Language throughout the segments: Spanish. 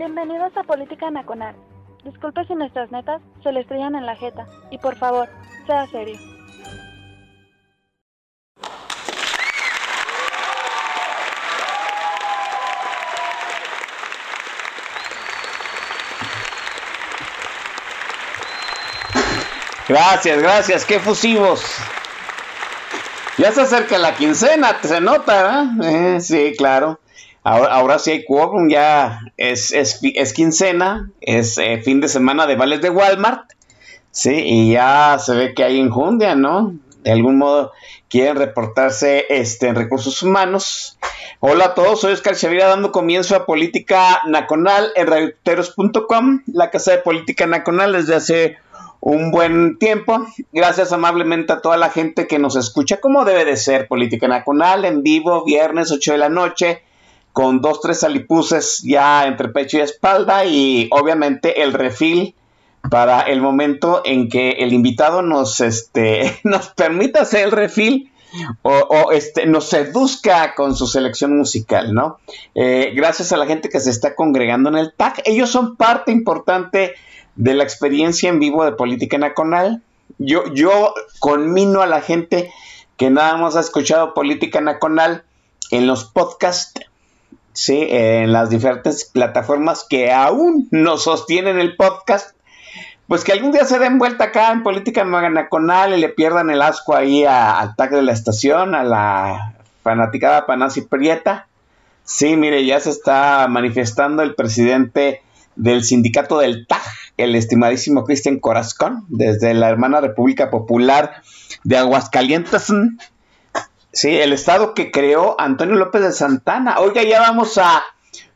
Bienvenidos a Política Nacional. Disculpe si nuestras netas se le estrellan en la jeta. Y por favor, sea serio. Gracias, gracias, qué fusivos. Ya se acerca la quincena, se nota, ¿verdad? Eh, sí, claro. Ahora, ahora sí hay quórum, ya es, es, es quincena, es eh, fin de semana de vales de Walmart, sí, y ya se ve que hay injundia, ¿no? De algún modo quieren reportarse este, en recursos humanos. Hola a todos, soy Oscar Chavira dando comienzo a Política Nacional en radioteros.com, la casa de Política Nacional desde hace un buen tiempo. Gracias amablemente a toda la gente que nos escucha, como debe de ser Política Nacional, en vivo, viernes 8 de la noche, con dos, tres alipuses ya entre pecho y espalda, y obviamente el refil para el momento en que el invitado nos, este, nos permita hacer el refil. O, o, este, nos seduzca con su selección musical, ¿no? Eh, gracias a la gente que se está congregando en el TAC. Ellos son parte importante de la experiencia en vivo de Política Nacional. Yo, yo conmino a la gente que nada más ha escuchado Política Nacional en los podcasts, ¿sí? en las diferentes plataformas que aún no sostienen el podcast, pues que algún día se den vuelta acá en Política Nacional y le pierdan el asco ahí a, al tag de la estación, a la fanaticada Panasi Prieta. Sí, mire, ya se está manifestando el presidente del sindicato del TAG, el estimadísimo Cristian Corazón, desde la hermana República Popular de Aguascalientes. Sí, el estado que creó Antonio López de Santana. Oiga, ya vamos a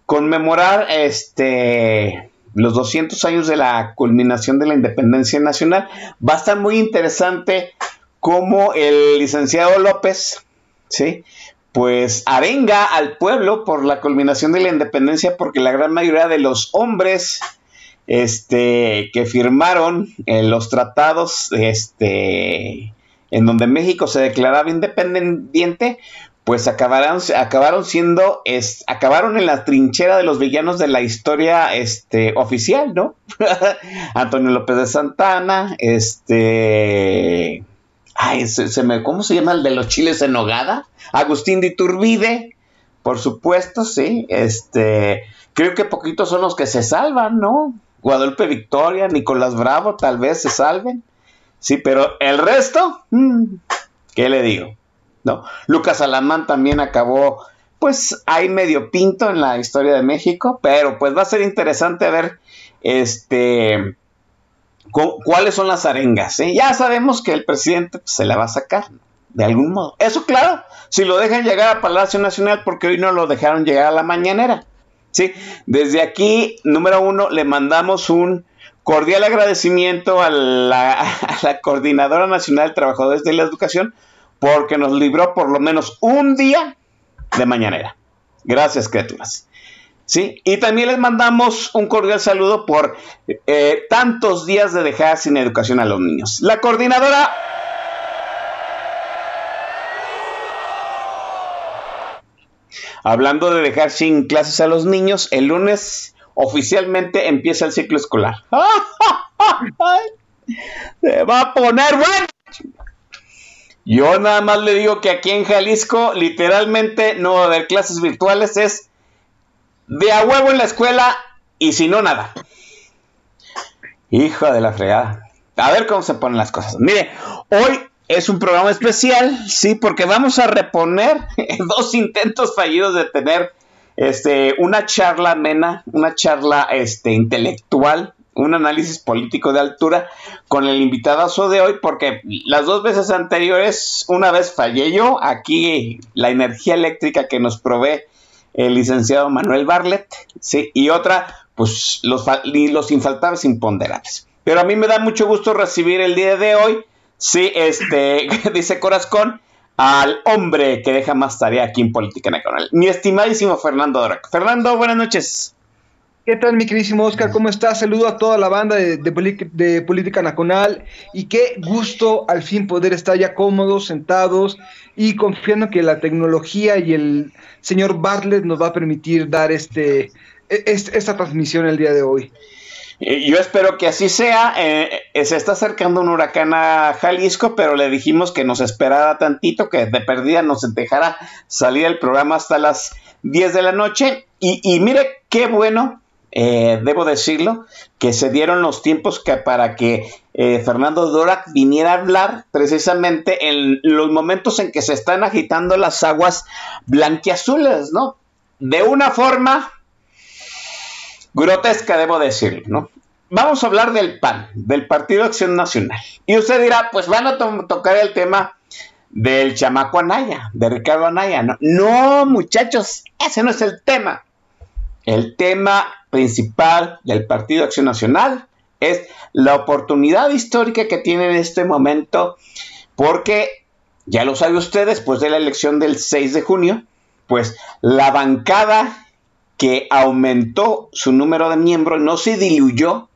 conmemorar este los 200 años de la culminación de la independencia nacional. Va a estar muy interesante cómo el licenciado López, ¿sí? pues arenga al pueblo por la culminación de la independencia porque la gran mayoría de los hombres este, que firmaron eh, los tratados este, en donde México se declaraba independiente, pues acabaron, acabaron siendo, acabaron en la trinchera de los villanos de la historia este, oficial, ¿no? Antonio López de Santana, este... Ay, se, se me, ¿cómo se llama el de los chiles en nogada? Agustín de Iturbide, por supuesto, sí. Este, creo que poquitos son los que se salvan, ¿no? Guadalupe Victoria, Nicolás Bravo, tal vez se salven. Sí, pero el resto, mmm, ¿qué le digo? ¿No? Lucas Alamán también acabó, pues, ahí medio pinto en la historia de México, pero pues va a ser interesante ver, este, cuáles son las arengas. ¿eh? Ya sabemos que el presidente pues, se la va a sacar, de algún modo. Eso, claro, si lo dejan llegar a Palacio Nacional, porque hoy no lo dejaron llegar a la mañanera. ¿sí? Desde aquí, número uno, le mandamos un cordial agradecimiento a la, Coordinadora Nacional de Trabajadores de la Educación, porque nos libró por lo menos un día de mañanera. Gracias, criaturas. ¿sí? Y también les mandamos un cordial saludo por eh, tantos días de dejar sin educación a los niños. La coordinadora... Hablando de dejar sin clases a los niños, el lunes oficialmente empieza el ciclo escolar. Se va a poner bueno. Yo nada más le digo que aquí en Jalisco literalmente no va a haber clases virtuales, es de a huevo en la escuela y si no, nada. Hijo de la fregada. A ver cómo se ponen las cosas. Mire, hoy es un programa especial, sí, porque vamos a reponer dos intentos fallidos de tener este, una charla amena, una charla este, intelectual, un análisis político de altura con el invitadazo de hoy, porque las dos veces anteriores, una vez fallé yo, aquí la energía eléctrica que nos provee el licenciado Manuel Barlet, ¿sí? Y otra, pues los, los infaltables imponderables. Pero a mí me da mucho gusto recibir el día de hoy, sí, este, dice Corazón, al hombre que deja más tarea aquí en Política Nacional, mi estimadísimo Fernando Doraco. Fernando, buenas noches. ¿Qué tal, mi queridísimo Oscar? ¿Cómo estás? Saludo a toda la banda de, de, Política Nacional y qué gusto al fin poder estar ya cómodos, sentados y confiando que la tecnología y el señor Bartlett nos va a permitir dar este, e, esta transmisión el día de hoy. Yo espero que así sea. Eh, eh, se está acercando un huracán a Jalisco, pero le dijimos que nos esperara tantito, que de perdida nos dejara salir el programa hasta las 10 de la noche. Y, mire qué bueno, eh, debo decirlo, que se dieron los tiempos para que Fernando Dorak viniera a hablar precisamente en los momentos en que se están agitando las aguas blanquiazules, ¿no? De una forma grotesca, debo decirlo, ¿no? Vamos a hablar del PAN, del Partido Acción Nacional. Y usted dirá, pues van a tocar el tema del chamaco Anaya, de Ricardo Anaya. No, no, muchachos, ese no es el tema. El tema principal del Partido Acción Nacional es la oportunidad histórica que tiene en este momento, porque, ya lo sabe usted, después de la elección del 6 de junio, pues la bancada que aumentó su número de miembros, no se diluyó,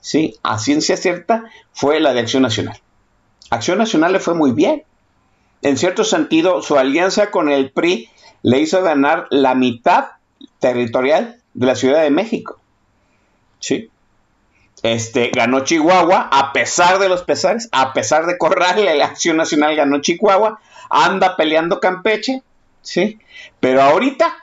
¿sí? a ciencia cierta, fue la de Acción Nacional. Acción Nacional le fue muy bien. En cierto sentido, su alianza con el PRI le hizo ganar la mitad territorial de la Ciudad de México. ¿Sí? Este, ganó Chihuahua, a pesar de los pesares, a pesar de correrle la Acción Nacional ganó Chihuahua, anda peleando Campeche, ¿sí? Pero ahorita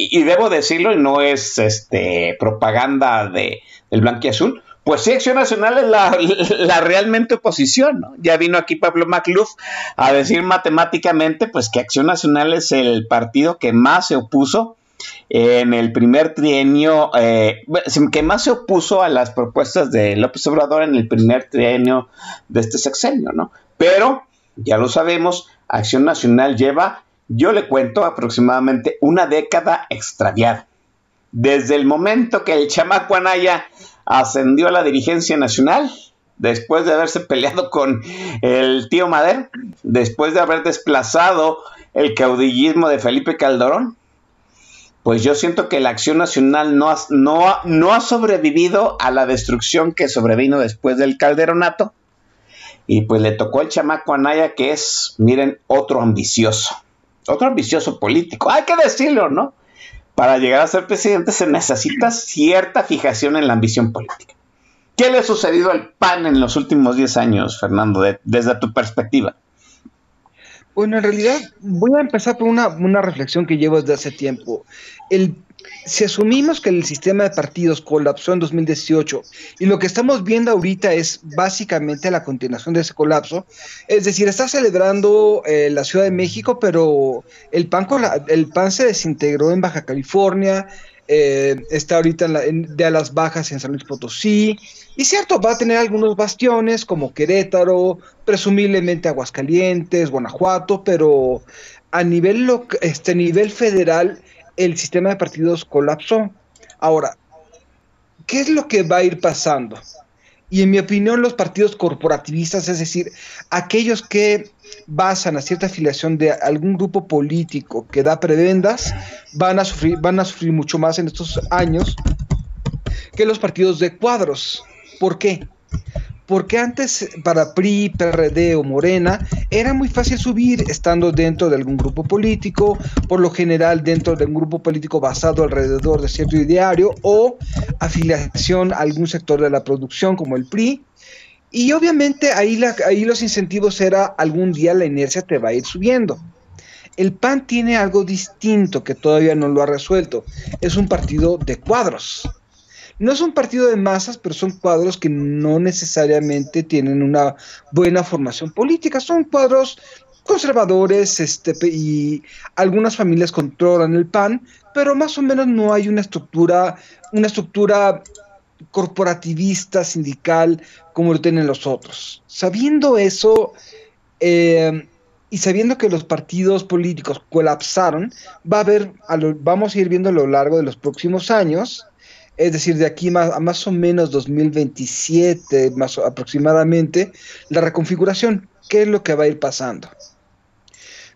y, debo decirlo, y no es este propaganda de, del blanquiazul, pues sí, Acción Nacional es la, realmente oposición, ¿no? Ya vino aquí Pablo Macluf a decir matemáticamente, pues que Acción Nacional es el partido que más se opuso en el primer trienio, eh, que más se opuso a las propuestas de López Obrador en el primer trienio de este sexenio, ¿no? Pero, ya lo sabemos, Acción Nacional lleva yo le cuento aproximadamente una década extraviada. Desde el momento que el chamaco Anaya ascendió a la dirigencia nacional, después de haberse peleado con el tío Madero, después de haber desplazado el caudillismo de Felipe Calderón, pues yo siento que la acción nacional no ha, no, no ha sobrevivido a la destrucción que sobrevino después del calderonato. Y pues le tocó al chamaco Anaya que es, miren, otro ambicioso otro ambicioso político. Hay que decirlo, ¿no? Para llegar a ser presidente se necesita cierta fijación en la ambición política. ¿Qué le ha sucedido al PAN en los últimos 10 años, Fernando, desde tu perspectiva? Bueno, en realidad voy a empezar por una, una reflexión que llevo desde hace tiempo. El si asumimos que el sistema de partidos colapsó en 2018 y lo que estamos viendo ahorita es básicamente la continuación de ese colapso, es decir, está celebrando eh, la Ciudad de México, pero el PAN, se desintegró en Baja California, eh, está ahorita de a las bajas en San Luis Potosí, y cierto, va a tener algunos bastiones como Querétaro, presumiblemente Aguascalientes, Guanajuato, pero a nivel, este, nivel federal el sistema de partidos colapsó. Ahora, ¿qué es lo que va a ir pasando? Y en mi opinión, los partidos corporativistas, es decir, aquellos que basan a cierta afiliación de algún grupo político que da prebendas, van a sufrir, van a sufrir mucho más en estos años que los partidos de cuadros. ¿Por qué? Porque antes para PRI, PRD o Morena era muy fácil subir estando dentro de algún grupo político, por lo general dentro de un grupo político basado alrededor de cierto ideario o afiliación a algún sector de la producción como el PRI. Y obviamente ahí, los incentivos era algún día la inercia te va a ir subiendo. El PAN tiene algo distinto que todavía no lo ha resuelto. Es un partido de cuadros no es un partido de masas, pero son cuadros que no necesariamente tienen una buena formación política. Son cuadros conservadores este, y algunas familias controlan el PAN, pero más o menos no hay una estructura, una estructura corporativista, sindical, como lo tienen los otros. Sabiendo eso, eh, y sabiendo que los partidos políticos colapsaron, va a haber, vamos a ir viendo a lo largo de los próximos años, es decir, de aquí a más o menos 2027, más aproximadamente, la reconfiguración. ¿Qué es lo que va a ir pasando?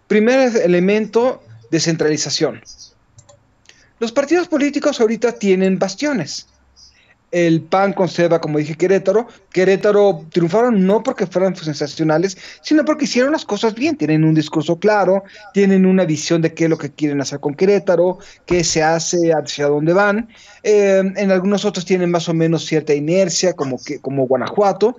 Primer elemento, descentralización. Los partidos políticos ahorita tienen bastiones el PAN conserva, como dije, Querétaro. Querétaro triunfaron no porque fueran sensacionales, sino porque hicieron las cosas bien. Tienen un discurso claro, tienen una visión de qué es lo que quieren hacer con Querétaro, qué se hace, hacia dónde van. Eh, en algunos otros tienen más o menos cierta inercia, como, que, como Guanajuato,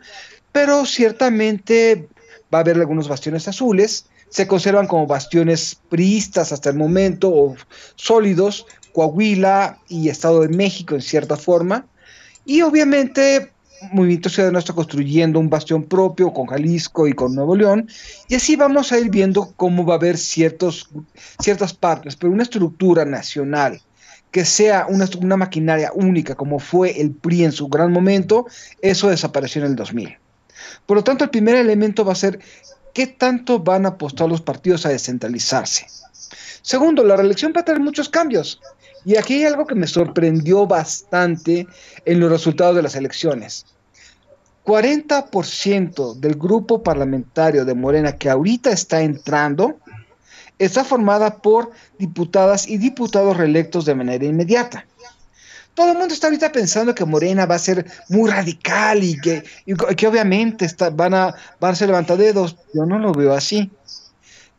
pero ciertamente va a haber algunos bastiones azules. Se conservan como bastiones priistas hasta el momento, o sólidos, Coahuila y Estado de México en cierta forma y obviamente Movimiento Ciudadano está construyendo un bastión propio con Jalisco y con Nuevo León, y así vamos a ir viendo cómo va a haber ciertos, ciertas partes, pero una estructura nacional que sea una, una maquinaria única como fue el PRI en su gran momento, eso desapareció en el 2000. Por lo tanto, el primer elemento va a ser qué tanto van a apostar los partidos a descentralizarse. Segundo, la reelección va a tener muchos cambios. Y aquí hay algo que me sorprendió bastante en los resultados de las elecciones. 40% del grupo parlamentario de Morena que ahorita está entrando está formada por diputadas y diputados reelectos de manera inmediata. Todo el mundo está ahorita pensando que Morena va a ser muy radical y que, obviamente van, a, van a ser levantadedos. Yo no lo veo así.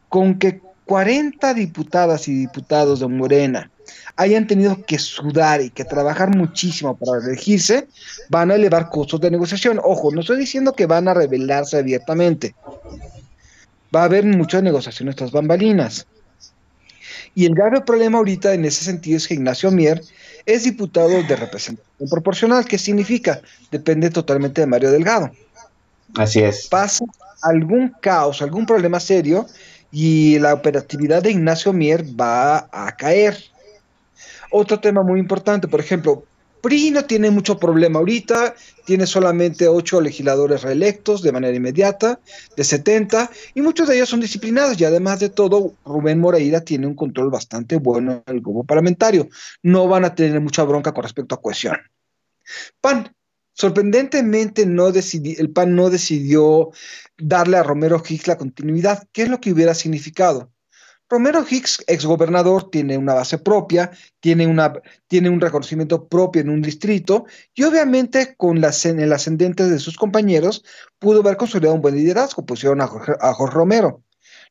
Con que 40 diputadas y diputados de Morena hayan tenido que sudar y que trabajar muchísimo para elegirse, van a elevar costos de negociación. Ojo, no estoy diciendo que van a rebelarse abiertamente. Va a haber muchas negociaciones tras bambalinas. Y el grave problema ahorita en ese sentido es que Ignacio Mier es diputado de representación proporcional. ¿Qué significa? Depende totalmente de Mario Delgado. Así es. Pasa algún caos, algún problema serio y la operatividad de Ignacio Mier va a caer. Otro tema muy importante, por ejemplo, PRI no tiene mucho problema ahorita, tiene solamente ocho legisladores reelectos de manera inmediata, de 70, y muchos de ellos son disciplinados, y además de todo, Rubén Moreira tiene un control bastante bueno en el grupo parlamentario. No van a tener mucha bronca con respecto a cohesión. PAN, sorprendentemente no el PAN no decidió darle a Romero Hicks la continuidad. ¿Qué es lo que hubiera significado? Romero Hicks, exgobernador, tiene una base propia, tiene, una, tiene un reconocimiento propio en un distrito y obviamente con las, el ascendente de sus compañeros pudo haber consolidado un buen liderazgo, pusieron a Jorge, Jorge Romero.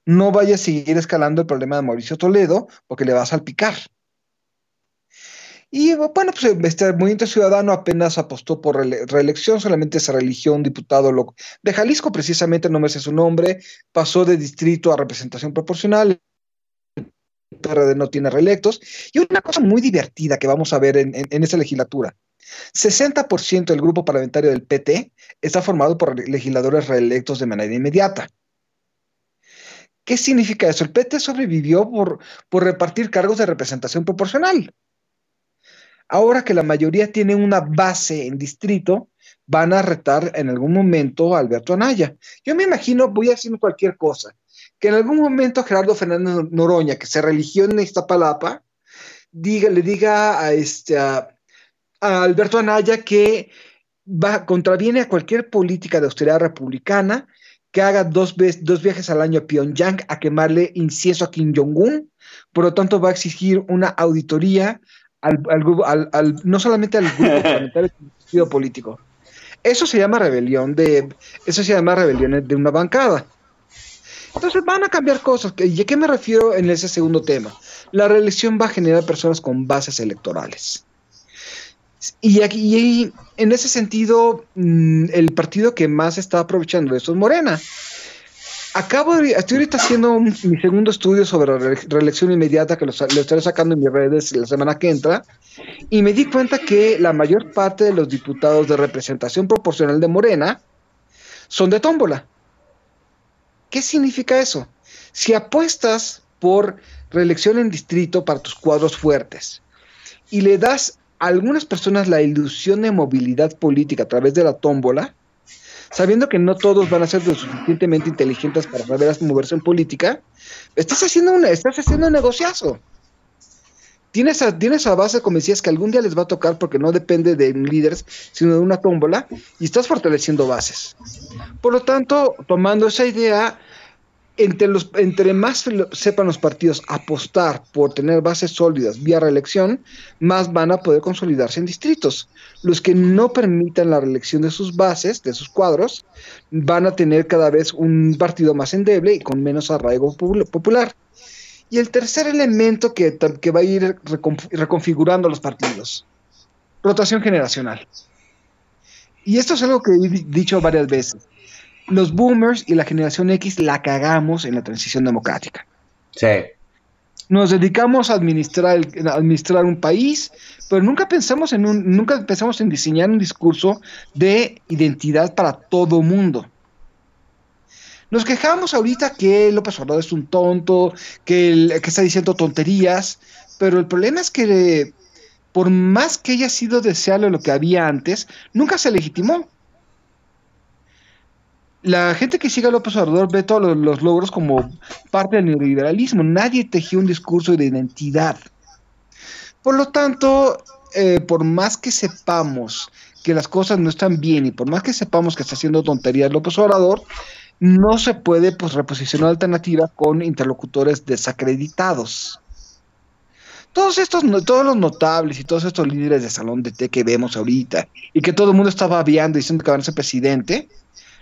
No vaya a seguir escalando el problema de Mauricio Toledo porque le va a salpicar. Y bueno, pues este Movimiento Ciudadano apenas apostó por reelección, solamente se religió un diputado de Jalisco, precisamente no me sé su nombre, pasó de distrito a representación proporcional, PRD no tiene reelectos. Y una cosa muy divertida que vamos a ver en, en, esa legislatura. 60% del grupo parlamentario del PT está formado por legisladores reelectos de manera inmediata. ¿Qué significa eso? El PT sobrevivió por, repartir cargos de representación proporcional. Ahora que la mayoría tiene una base en distrito, van a retar en algún momento a Alberto Anaya. Yo me imagino, voy a decir cualquier cosa, que en algún momento Gerardo Fernández Noroña, que se religió en Iztapalapa, diga, le diga a, este, a, Alberto Anaya que va, contraviene a cualquier política de austeridad republicana, que haga dos, dos viajes al año a Pyongyang a quemarle incienso a Kim Jong-un, por lo tanto va a exigir una auditoría al, al, no solamente al grupo parlamentario político. Eso se llama rebelión de, eso se llama rebelión de una bancada. Entonces van a cambiar cosas. ¿Y a qué me refiero en ese segundo tema? La reelección va a generar personas con bases electorales. Y aquí, en ese sentido, mm, el partido que más está aprovechando esto es Morena. Acabo de, estoy ahorita haciendo mi segundo estudio sobre la reelección inmediata que lo, estaré sacando en mis redes la semana que entra y me di cuenta que la mayor parte de los diputados de representación proporcional de Morena son de tómbola. ¿Qué significa eso? Si apuestas por reelección en distrito para tus cuadros fuertes y le das a algunas personas la ilusión de movilidad política a través de la tómbola, sabiendo que no todos van a ser lo suficientemente inteligentes para saber moverse en política, estás haciendo, una, estás haciendo un negociazo. Tienes a, tienes a base, decías, que algún día les va a tocar porque no depende de líderes, sino de una tómbola, y estás fortaleciendo bases. Por lo tanto, tomando esa idea, entre, los, entre más sepan los partidos apostar por tener bases sólidas vía reelección, más van a poder consolidarse en distritos. Los que no permitan la reelección de sus bases, de sus cuadros, van a tener cada vez un partido más endeble y con menos arraigo popular. Y el tercer elemento que, que va a ir reconfigurando los partidos, rotación generacional. Y esto es algo que he dicho varias veces los boomers y la generación X la cagamos en la transición democrática. Sí. Nos dedicamos a administrar, administrar un país, pero nunca pensamos en un, nunca pensamos en diseñar un discurso de identidad para todo mundo. Nos quejamos ahorita que López Obrador es un tonto, que, que está diciendo tonterías, pero el problema es que por más que haya sido deseable lo que había antes, nunca se legitimó la gente que sigue a López Obrador ve todos los, logros como parte del neoliberalismo. Nadie tejió un discurso de identidad. Por lo tanto, eh, por más que sepamos que las cosas no están bien y por más que sepamos que está haciendo tonterías López Obrador, no se puede pues, reposicionar alternativa con interlocutores desacreditados. Todos estos, todos los notables y todos estos líderes de salón de té que vemos ahorita y que todo el mundo estaba babeando diciendo que van a ser presidente,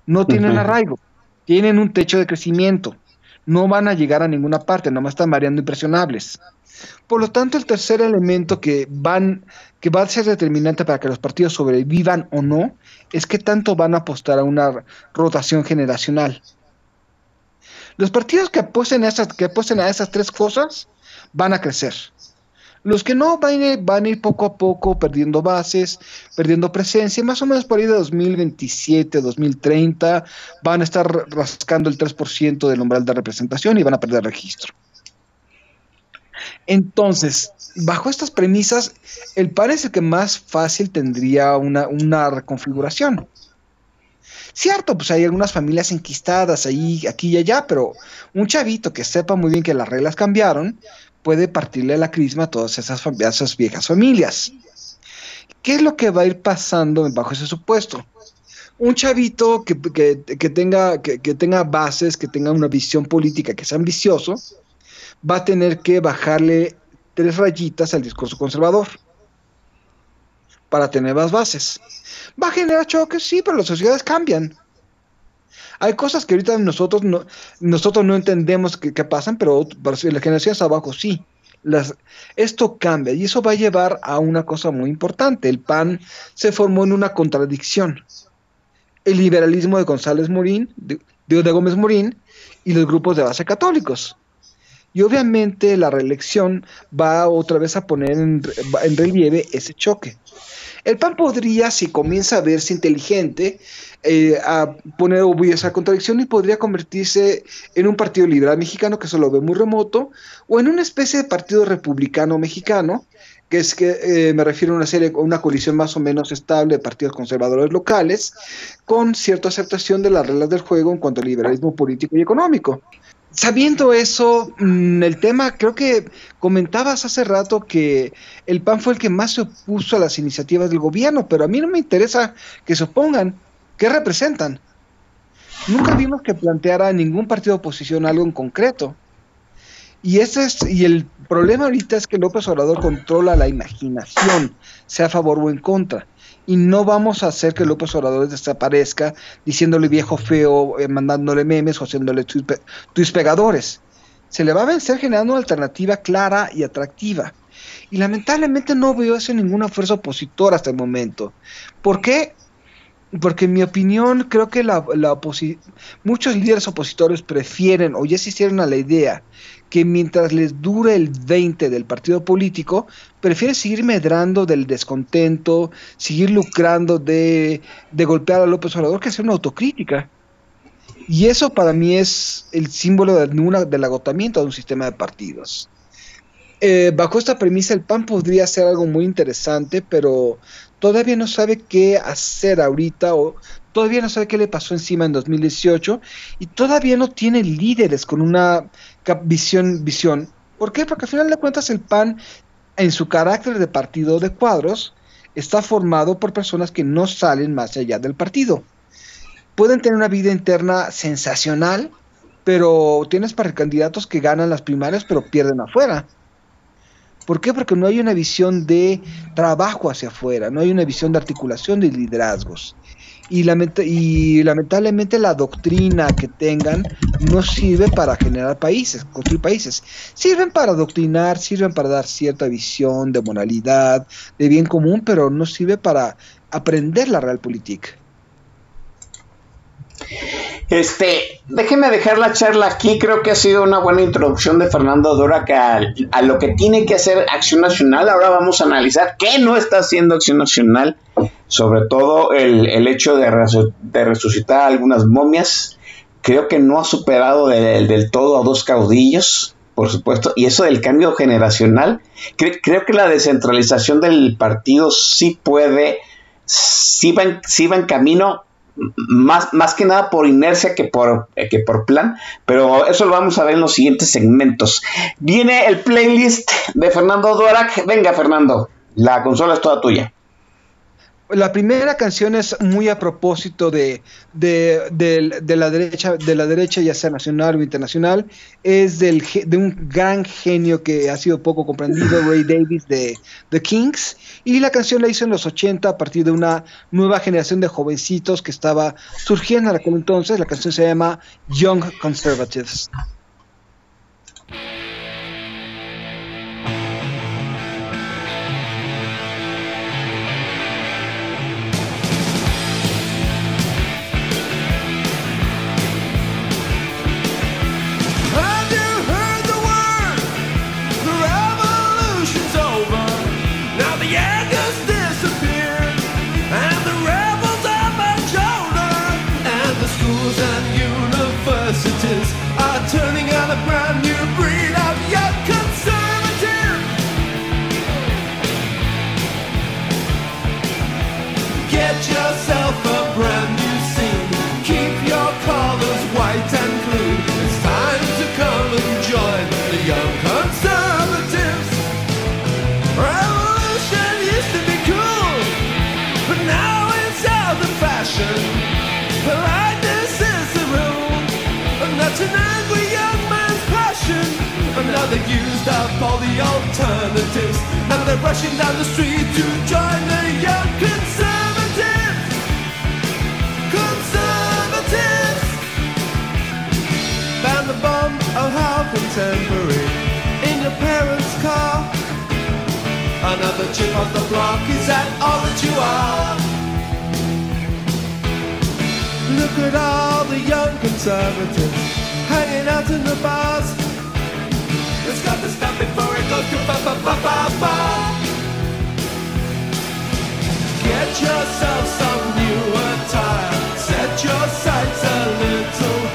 no tienen arraigo, tienen un techo de crecimiento, no van a llegar a ninguna parte, nomás están variando impresionables. Por lo tanto, el tercer elemento que, van, que va a ser determinante para que los partidos sobrevivan o no es que tanto van a apostar a una rotación generacional. Los partidos que apuesten a esas, que apuesten a esas tres cosas van a crecer. Los que no van a, ir, van a ir poco a poco perdiendo bases, perdiendo presencia, más o menos por ahí de 2027, 2030, van a estar rascando el 3% del umbral de representación y van a perder registro. Entonces, bajo estas premisas, el PAN es el que más fácil tendría una, una reconfiguración. Cierto, pues hay algunas familias enquistadas ahí, aquí y allá, pero un chavito que sepa muy bien que las reglas cambiaron, puede partirle la crisma a todas esas, esas viejas familias. ¿Qué es lo que va a ir pasando bajo ese supuesto? Un chavito que, tenga, que, tenga bases, que tenga una visión política, que sea ambicioso, va a tener que bajarle tres rayitas al discurso conservador para tener más bases. Va a generar choques, sí, pero las sociedades cambian. Hay cosas que ahorita nosotros no, nosotros no entendemos que, pasan, pero las generaciones abajo sí. Esto cambia y eso va a llevar a una cosa muy importante. El PAN se formó en una contradicción. El liberalismo de González Morín, de, de Gómez Morín, y los grupos de base católicos. Y obviamente la reelección va otra vez a poner en, en relieve ese choque. El PAN podría, si comienza a verse inteligente, eh, a poner esa contradicción y podría convertirse en un partido liberal mexicano que se lo ve muy remoto, o en una especie de partido republicano mexicano, que es que eh, me refiero a una serie, una coalición más o menos estable de partidos conservadores locales, con cierta aceptación de las reglas del juego en cuanto al liberalismo político y económico. Sabiendo eso, mm, el tema, creo que comentabas hace rato que el PAN fue el que más se opuso a las iniciativas del gobierno, pero a mí no me interesa que se opongan. ¿Qué representan? Nunca vimos que planteara ningún partido de oposición algo en concreto. Y ese es, y el problema ahorita es que López Obrador controla la imaginación, sea a favor o en contra. Y no vamos a hacer que López Obrador desaparezca diciéndole viejo feo, eh, mandándole memes o haciéndole tuits pegadores. Se le va a vencer generando una alternativa clara y atractiva. Y lamentablemente no veo eso ninguna fuerza opositora hasta el momento. ¿Por qué? porque en mi opinión creo que la, muchos líderes opositores prefieren o ya se hicieron a la idea que mientras les dure el 20 del partido político, prefieren seguir medrando del descontento, seguir lucrando de, de golpear a López Obrador que hacer una autocrítica. Y eso para mí es el símbolo de del agotamiento de un sistema de partidos. Eh, bajo esta premisa, el PAN podría ser algo muy interesante, pero todavía no sabe qué hacer ahorita o todavía no sabe qué le pasó encima en 2018 y todavía no tiene líderes con una visión, visión. ¿Por qué? Porque al final de cuentas el PAN, en su carácter de partido de cuadros, está formado por personas que no salen más allá del partido. Pueden tener una vida interna sensacional, pero tienes para candidatos que ganan las primarias pero pierden afuera. ¿Por qué? Porque no hay una visión de trabajo hacia afuera, no hay una visión de articulación de liderazgos. Y, y lamentablemente la doctrina que tengan no sirve para generar países, construir países. Sirven para adoctrinar, sirven para dar cierta visión de moralidad, de bien común, pero no sirve para aprender la realpolitik. Este, déjeme dejar la charla aquí. Creo que ha sido una buena introducción de Fernando Dora a, lo que tiene que hacer Acción Nacional. Ahora vamos a analizar qué no está haciendo Acción Nacional, sobre todo el, hecho de, resucitar algunas momias. Creo que no ha superado del todo a dos caudillos, por supuesto, y eso del cambio generacional. creo que la descentralización del partido sí puede, sí va en camino más, más que nada por inercia que por, eh, que por plan, pero eso lo vamos a ver en los siguientes segmentos. Viene el playlist de Fernando Duarac. Venga, Fernando, la consola es toda tuya. La primera canción es muy a propósito de, de, la derecha, de la derecha, ya sea nacional o internacional. Es del, de un gran genio que ha sido poco comprendido, Ray Davis de The Kings. Y la canción la hizo en los 80 a partir de una nueva generación de jovencitos que estaba surgiendo en aquel entonces. La canción se llama Young Conservatives. Rushing down the street to join the young conservatives. Conservatives! Found the bomb, oh how contemporary, in your parents' car. Another chip on the block, is that all that you are? Look at all the young conservatives hanging out in the bars it's got to stop before it goes to ba ba ba ba ba. Get yourself some new attire. Set your sights a little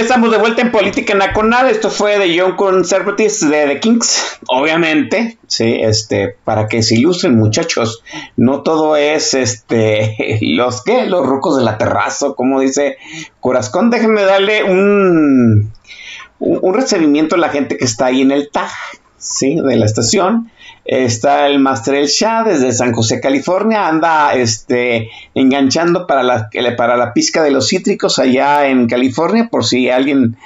Estamos de vuelta en Política Nacional. Esto fue de Young Conservatives de The Kings, obviamente. Sí, este, para que se ilustren, muchachos. No todo es este, los que, los rucos de la terraza, como dice Corazón. Déjenme darle un, un, un recibimiento a la gente que está ahí en el tag, sí, de la estación. Está el Master El Shah desde San José, California. Anda este, enganchando para la, para la pizca de los cítricos allá en California. Por si alguien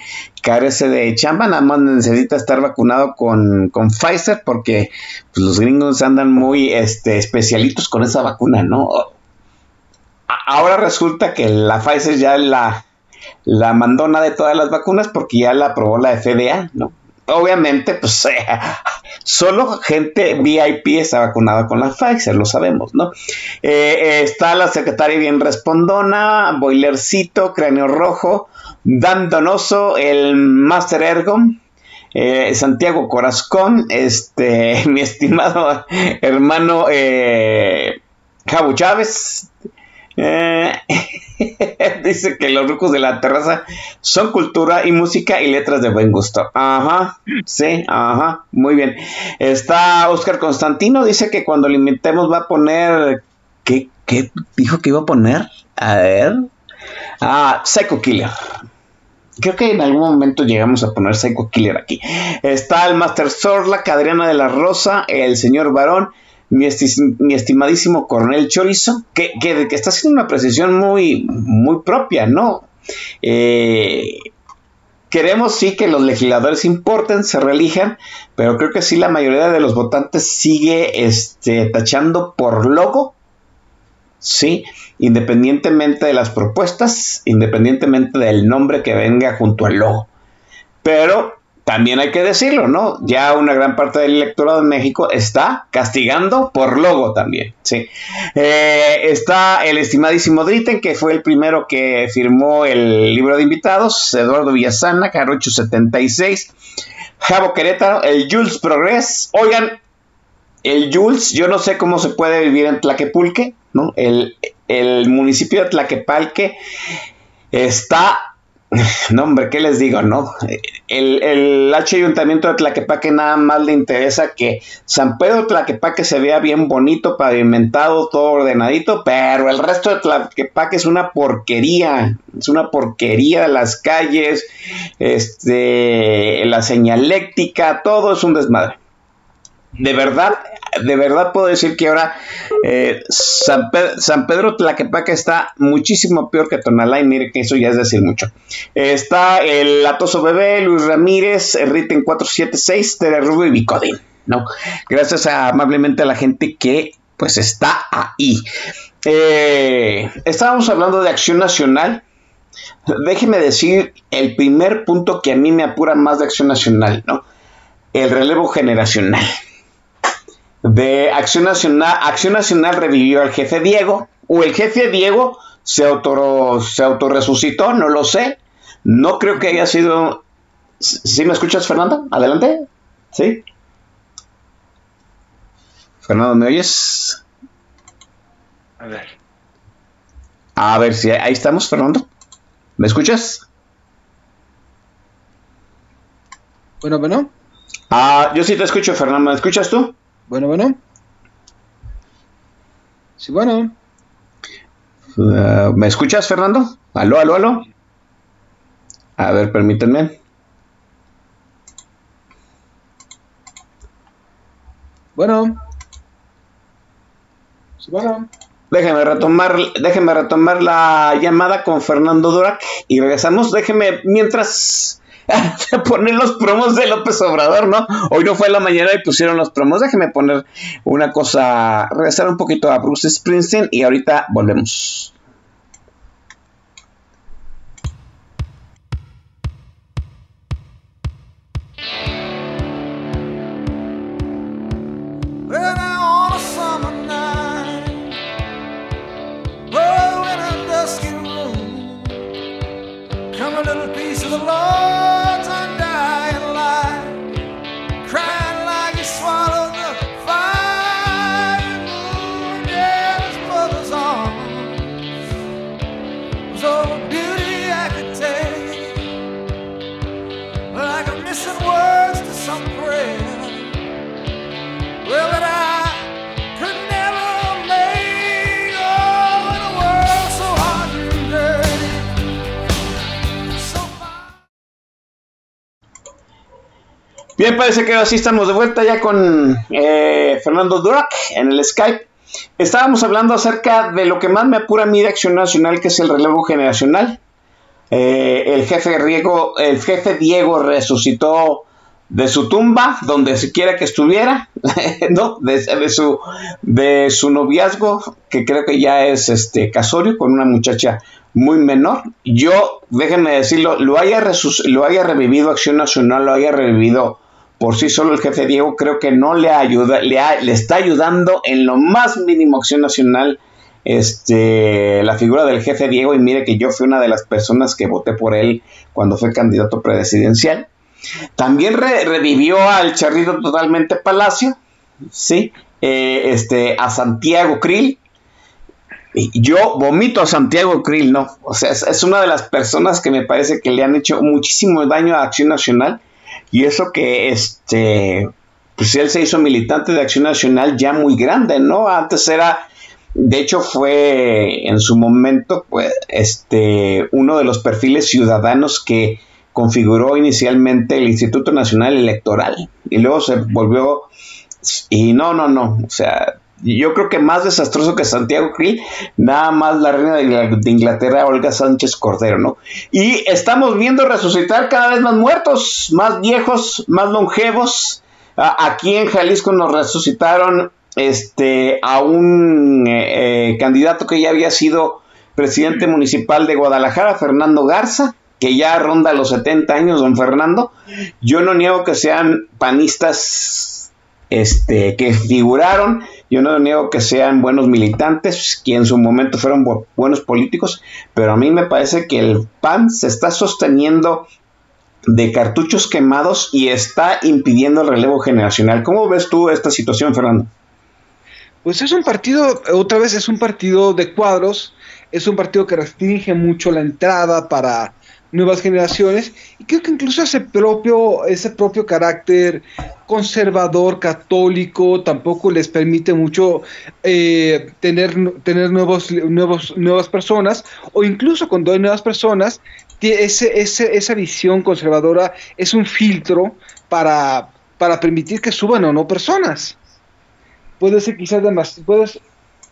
carece de chamba, nada más necesita estar vacunado con, con Pfizer porque pues, los gringos andan muy este, especialitos con esa vacuna, ¿no? Ahora resulta que la Pfizer ya la, la mandona de todas las vacunas porque ya la aprobó la FDA, ¿no? Obviamente, pues eh, solo gente VIP está vacunada con la Pfizer, lo sabemos, ¿no? Eh, está la secretaria bien respondona, Boilercito, Cráneo Rojo, Dan Donoso, el Master Ergon, eh, Santiago Corazón, este, mi estimado hermano Jabu Chávez, dice que los rucos de la terraza son cultura y música y letras de buen gusto. Ajá, sí, ajá, muy bien. Está Oscar Constantino, dice que cuando le invitemos va a poner... ¿Qué, qué dijo que iba a poner? A ver. Ah, Psycho Killer. Creo que en algún momento llegamos a poner Psycho Killer aquí. Está el Master Zorla, Adriana de la Rosa, el señor Varón, mi, esti- mi estimadísimo Coronel Chorizo, que, que, está haciendo una precisión muy, muy propia, ¿no? Eh, queremos sí que los legisladores importen, se reelijan, pero creo que sí la mayoría de los votantes sigue este, tachando por logo Sí, independientemente de las propuestas, independientemente del nombre que venga junto al logo. Pero también hay que decirlo, ¿no? Ya una gran parte del electorado de México está castigando por logo también, ¿sí? Eh, está el estimadísimo Dritten, que fue el primero que firmó el libro de invitados, Eduardo Villasana, Carrocho 76, Javo Querétaro, el Jules Progress. Oigan, el Jules, yo no sé cómo se puede vivir en Tlaquepulque, ¿no? El, el municipio de Tlaquepalque está, no hombre, ¿qué les digo, no? El, el ayuntamiento de Tlaquepaque nada más le interesa que San Pedro Tlaquepaque se vea bien bonito, pavimentado, todo ordenadito, pero el resto de Tlaquepaque es una porquería, es una porquería las calles, este, la señaléctica, todo es un desmadre de verdad, de verdad puedo decir que ahora eh, San, Pe- San Pedro Tlaquepaque está muchísimo peor que Tonalá mire que eso ya es decir mucho. Está el Atoso Bebé, Luis Ramírez, Riten 476, Tere Rubio y Bicodín, ¿no? Gracias a- amablemente a la gente que pues está ahí. Eh, estábamos hablando de Acción Nacional. Déjeme decir el primer punto que a mí me apura más de Acción Nacional, ¿no? El relevo generacional de Acción Nacional, Acción Nacional revivió al jefe Diego, o el jefe Diego se auto, se autorresucitó, no lo sé. No creo que haya sido. ¿Sí me escuchas, Fernando? Adelante. ¿Sí? Fernando, ¿me oyes? A ver. A ver si ahí estamos, Fernando. ¿Me escuchas? Bueno, bueno. Ah, yo sí te escucho, Fernando. ¿Me escuchas tú? Bueno, bueno. Sí, bueno. Uh, ¿Me escuchas, Fernando? Aló, aló, aló. A ver, permítanme. Bueno. Sí, bueno. Déjeme retomar, déjeme retomar la llamada con Fernando Durac y regresamos. Déjeme mientras poner los promos de López Obrador, ¿no? Hoy no fue la mañana y pusieron los promos. Déjeme poner una cosa, regresar un poquito a Bruce Springsteen y ahorita volvemos. Bien, parece que así estamos de vuelta ya con eh, Fernando Durac en el Skype. Estábamos hablando acerca de lo que más me apura a mí de Acción Nacional, que es el relevo generacional. Eh, el jefe Diego, el jefe Diego resucitó de su tumba, donde se quiera que estuviera, ¿no? De, su, de su noviazgo, que creo que ya es este casorio, con una muchacha muy menor. Yo, déjenme decirlo, lo haya revivido Acción Nacional, lo haya revivido por sí solo el jefe Diego, creo que no le ayuda, le, está ayudando en lo más mínimo Acción Nacional este, la figura del jefe Diego, y mire que yo fui una de las personas que voté por él cuando fue candidato presidencial. También re- revivió al charrito totalmente Palacio, ¿sí? Eh, este, a Santiago Krill. Yo vomito a Santiago Krill, ¿no? O sea, es una de las personas que me parece que le han hecho muchísimo daño a Acción Nacional. Y eso que, este, pues él se hizo militante de Acción Nacional ya muy grande, ¿no? Antes era, de hecho fue en su momento, pues, este, uno de los perfiles ciudadanos que configuró inicialmente el Instituto Nacional Electoral y luego se volvió y no, no, no, o sea, yo creo que más desastroso que Santiago Krill, nada más la reina de Ingl- de Inglaterra, Olga Sánchez Cordero, ¿no? Y estamos viendo resucitar cada vez más muertos, más viejos, más longevos. Aquí en Jalisco nos resucitaron este, a un eh, eh, candidato que ya había sido presidente municipal de Guadalajara, Fernando Garza, que ya ronda los 70 años, don Fernando. Yo no niego que sean panistas este, que figuraron, yo no niego que sean buenos militantes, que en su momento fueron bu- buenos políticos, pero a mí me parece que el PAN se está sosteniendo de cartuchos quemados y está impidiendo el relevo generacional. ¿Cómo ves tú esta situación, Fernando? Pues es un partido, otra vez es un partido de cuadros, es un partido que restringe mucho la entrada para nuevas generaciones y creo que incluso ese propio, ese propio carácter conservador, católico, tampoco les permite mucho eh, tener, tener nuevos, nuevos, nuevas personas o incluso cuando hay nuevas personas, ese, ese, esa visión conservadora es un filtro para, para permitir que suban o no personas. Puede ser quizás demasiado, puedes,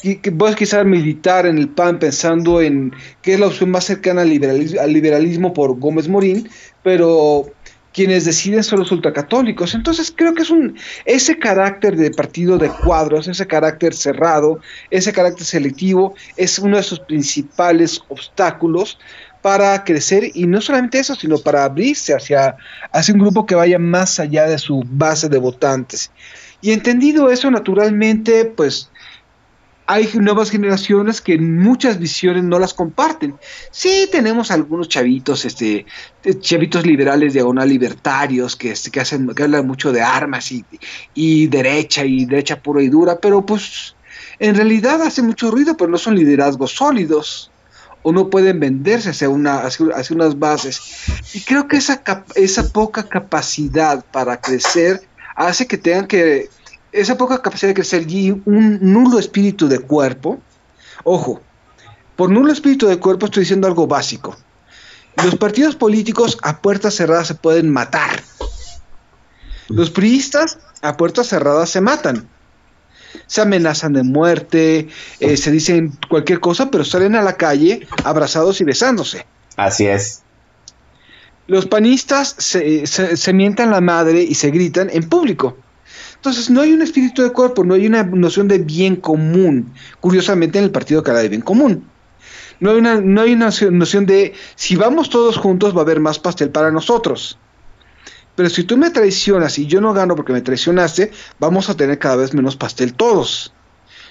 que puedes quizás militar en el PAN pensando en qué es la opción más cercana al liberalismo, al liberalismo por Gómez Morín, pero quienes deciden son los ultracatólicos. Entonces creo que es un ese carácter de partido de cuadros, ese carácter cerrado, ese carácter selectivo, es uno de sus principales obstáculos para crecer y no solamente eso, sino para abrirse hacia, hacia un grupo que vaya más allá de su base de votantes. Y entendido eso, naturalmente, pues hay nuevas generaciones que muchas visiones no las comparten. Sí, tenemos algunos chavitos, este, eh, chavitos liberales diagonal libertarios que, este, que hacen, que hablan mucho de armas y, y derecha y derecha pura y dura, pero pues en realidad hacen mucho ruido, pero no son liderazgos sólidos o no pueden venderse hacia, una, hacia, unas bases. Y creo que esa, esa poca capacidad para crecer hace que tengan que, esa poca capacidad de crecer y un nulo espíritu de cuerpo, ojo, por nulo espíritu de cuerpo estoy diciendo algo básico. Los partidos políticos a puertas cerradas se pueden matar. Los priistas a puertas cerradas se matan. Se amenazan de muerte, eh, se dicen cualquier cosa, pero salen a la calle abrazados y besándose. Así es. Los panistas se, se, se mientan la madre y se gritan en público. Entonces no hay un espíritu de cuerpo, no hay una noción de bien común. Curiosamente en el partido habla de bien común. No hay una, no hay una noción de si vamos todos juntos va a haber más pastel para nosotros. Pero si tú me traicionas y yo no gano porque me traicionaste, vamos a tener cada vez menos pastel todos.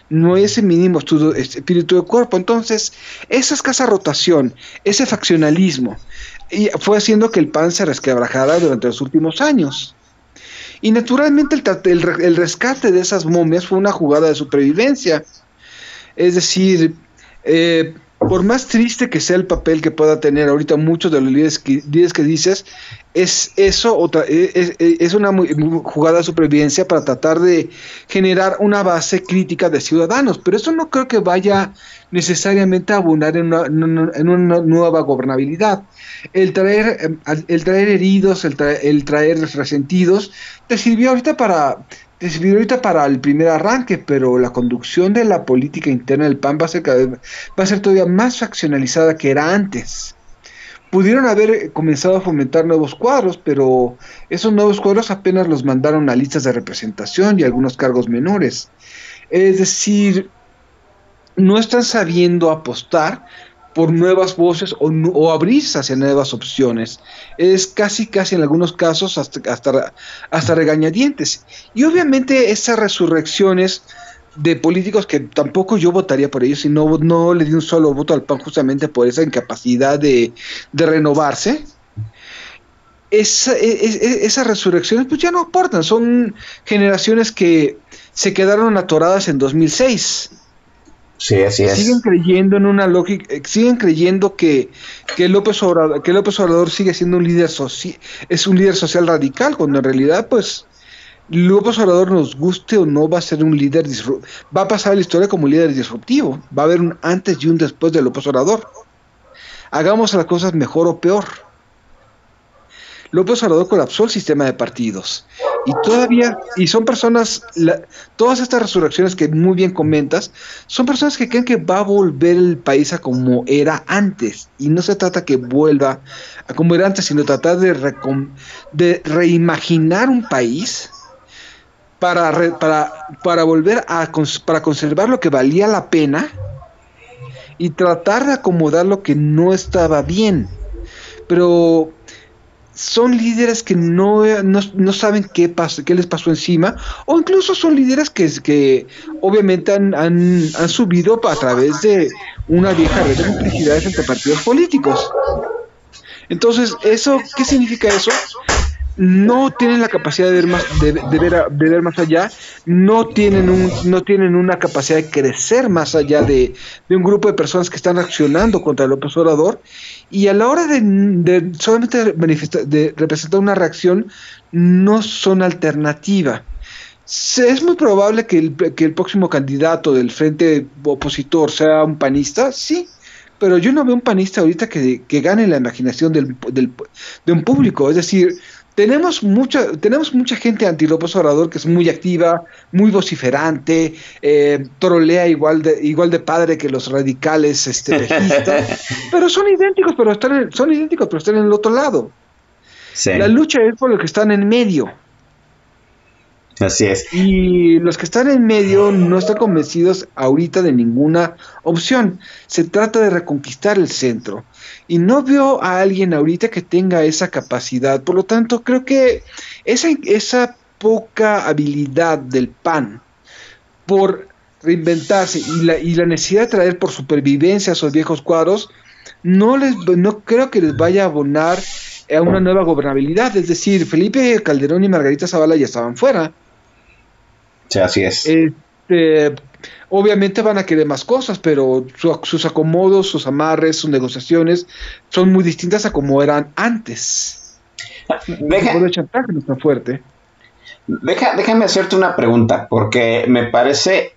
No hay ese mínimo estudio- espíritu de cuerpo. Entonces, esa escasa rotación, ese faccionalismo, y fue haciendo que el PAN se resquebrajara durante los últimos años. Y naturalmente el, el el rescate de esas momias fue una jugada de supervivencia. Es decir, eh, por más triste que sea el papel que pueda tener ahorita muchos de los líderes que, dices, es eso otra, e, es, es- es una muy- jugada de supervivencia para tratar de generar una base crítica de ciudadanos, pero eso no creo que vaya necesariamente a abonar en una, en una- nueva gobernabilidad. El traer, em, el traer heridos, el traer, el traer resentidos, te sirvió ahorita para te ahorita para el primer arranque, pero la conducción de la política interna del PAN va a ser cada va a ser todavía más faccionalizada que era antes. Pudieron haber comenzado a fomentar nuevos cuadros, pero esos nuevos cuadros apenas los mandaron a listas de representación y algunos cargos menores. Es decir, no están sabiendo apostar por nuevas voces o, o abrirse hacia nuevas opciones. Es casi, casi en algunos casos hasta, hasta, hasta regañadientes. Y obviamente esas resurrecciones de políticos que tampoco yo votaría por ellos y no, no le di un solo voto al PAN justamente por esa incapacidad de, de renovarse. Esa, e- e- esas resurrecciones pues ya no aportan, son generaciones que se quedaron atoradas en 2006 Sí, así es. siguen creyendo en una lógica, eh, siguen creyendo que, que López Obrador, que López Obrador sigue siendo un líder social, es un líder social radical, cuando en realidad, pues, López Obrador nos guste o no va a ser un líder va a pasar la historia como un líder disruptivo, va a haber un antes y un después de López Obrador. Hagamos las cosas mejor o peor. López Obrador colapsó el sistema de partidos y todavía y son personas la- todas estas resurrecciones que muy bien comentas son personas que creen que va a volver el país a como era antes. Y no se trata que vuelva a como era antes sino tratar de de reimaginar un país para para para volver a para conservar lo que valía la pena y tratar de acomodar lo que no estaba bien. Pero son líderes que no, no, no saben qué, pas- qué les pasó encima, o incluso son líderes que, que obviamente han, han, han subido a través de una vieja red de complicidades entre partidos políticos. Entonces, eso, ¿qué significa eso? No tienen la capacidad de ver más, de, ver, de ver más allá, no tienen, un, no tienen una capacidad de crecer más allá de, de un grupo de personas que están accionando contra el López Obrador, y a la hora de, de solamente de representar una reacción, no son alternativa. Es muy probable que el, que el próximo candidato del frente opositor sea un panista, sí, pero yo no veo un panista ahorita que, que gane la imaginación del, del- de un público. Es decir, tenemos mucha, tenemos mucha gente anti López Obrador que es muy activa, muy vociferante, eh, trolea igual de, igual de padre que los radicales este, pejistas, pero son idénticos, pero están en- son idénticos, pero están en el otro lado. Sí, La lucha es por los que están en medio. así es. Y los que están en medio no están convencidos ahorita de ninguna opción. Se trata de reconquistar el centro. Y no veo a alguien ahorita que tenga esa capacidad. Por lo tanto, creo que esa, esa poca habilidad del PAN por reinventarse y la, y la necesidad de traer por supervivencia a esos viejos cuadros, no, les, no creo que les vaya a abonar a una nueva gobernabilidad. Es decir, Felipe Calderón y Margarita Zavala ya estaban fuera. Sí, así es. Este, obviamente van a querer más cosas, pero su- sus acomodos, sus amarres, sus negociaciones son muy distintas a como eran antes. El Deja- chantaje no está fuerte. Deja, déjame hacerte una pregunta, porque me parece,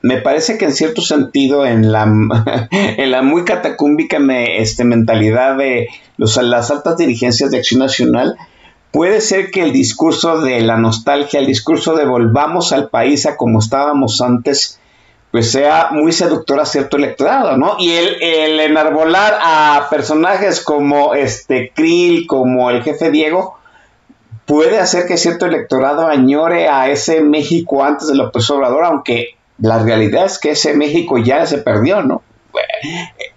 me parece que en cierto sentido, en la, en la muy catacúmbica me- este, mentalidad de los, las altas dirigencias de Acción Nacional, puede ser que el discurso de la nostalgia, el discurso de volvamos al país a como estábamos antes, pues sea muy seductor a cierto electorado, ¿no? Y el, el enarbolar a personajes como este Krill, como el jefe Diego, puede hacer que cierto electorado añore a ese México antes de López Obrador, aunque la realidad es que ese México ya se perdió, ¿no?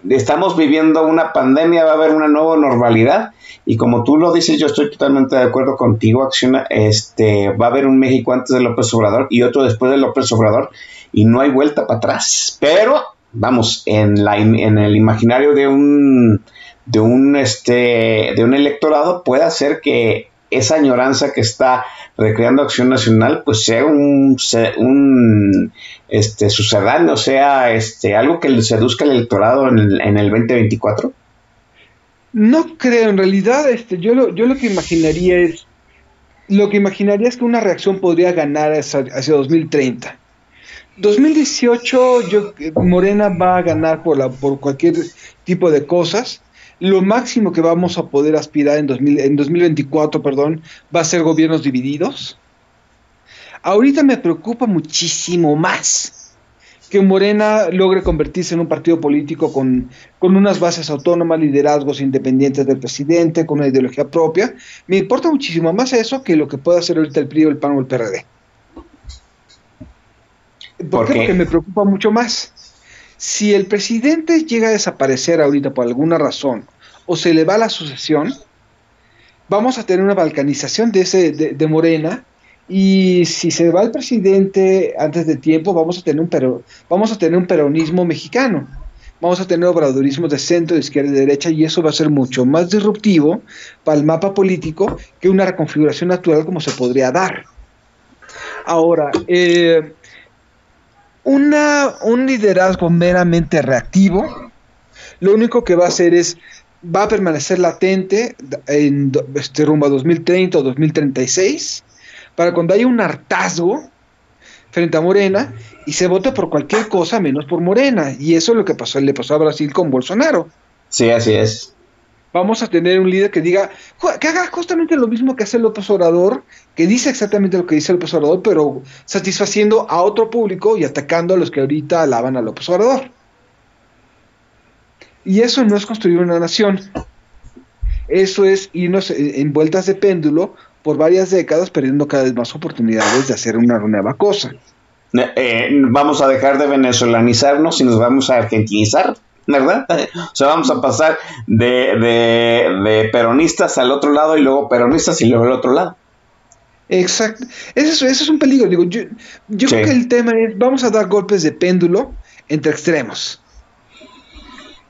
Estamos viviendo una pandemia, va a haber una nueva normalidad y como tú lo dices, yo estoy totalmente de acuerdo contigo, Acciona, este, va a haber un México antes de López Obrador y otro después de López Obrador y no hay vuelta para atrás, pero vamos, en, la, en el imaginario de un, de un, este, de un electorado puede hacer que esa añoranza que está recreando Acción Nacional, pues sea un, un este, sucedáneo, sea este, algo que seduzca al electorado en el, en el 2024? No creo, en realidad, este, yo lo, yo lo que imaginaría es, lo que imaginaría es que una reacción podría ganar hacia, hacia 2030. 2018, yo, eh, Morena va a ganar por, la, por cualquier tipo de cosas. Lo máximo que vamos a poder aspirar en, 2000 en 2024, perdón, va a ser gobiernos divididos. Ahorita me preocupa muchísimo más que Morena logre convertirse en un partido político con, con unas bases autónomas, liderazgos independientes del presidente, con una ideología propia. Me importa muchísimo más eso que lo que pueda hacer ahorita el PRI, o el PAN o el PRD. ¿Por, ¿Por qué? Porque me preocupa mucho más. Si el presidente llega a desaparecer ahorita por alguna razón o se le va la sucesión, vamos a tener una balcanización de, ese, de, de Morena y si se va el presidente antes de tiempo, vamos a tener un, pero, vamos a tener un peronismo mexicano. Vamos a tener obradorismo de centro, de izquierda y de derecha, y eso va a ser mucho más disruptivo para el mapa político que una reconfiguración natural como se podría dar. Ahora, eh, una, un liderazgo meramente reactivo, lo único que va a hacer es, va a permanecer latente en este, rumbo a 2030 o 2036, para cuando haya un hartazgo frente a Morena y se vote por cualquier cosa menos por Morena. Y eso es lo que pasó, le pasó a Brasil con Bolsonaro. Sí, así es. Vamos a tener un líder que diga, que haga justamente lo mismo que hace López Obrador, que dice exactamente lo que dice López Obrador, pero satisfaciendo a otro público y atacando a los que ahorita alaban a López Obrador. Y eso no es construir una nación. Eso es irnos en vueltas de péndulo por varias décadas, perdiendo cada vez más oportunidades de hacer una nueva cosa. Eh, vamos a dejar de venezolanizarnos y nos vamos a argentinizar, ¿verdad? O sea, vamos a pasar de, de, de peronistas al otro lado y luego peronistas y luego al otro lado. Exacto. Eso, eso es un peligro. Digo, yo yo Sí. creo que el tema es, vamos a dar golpes de péndulo entre extremos.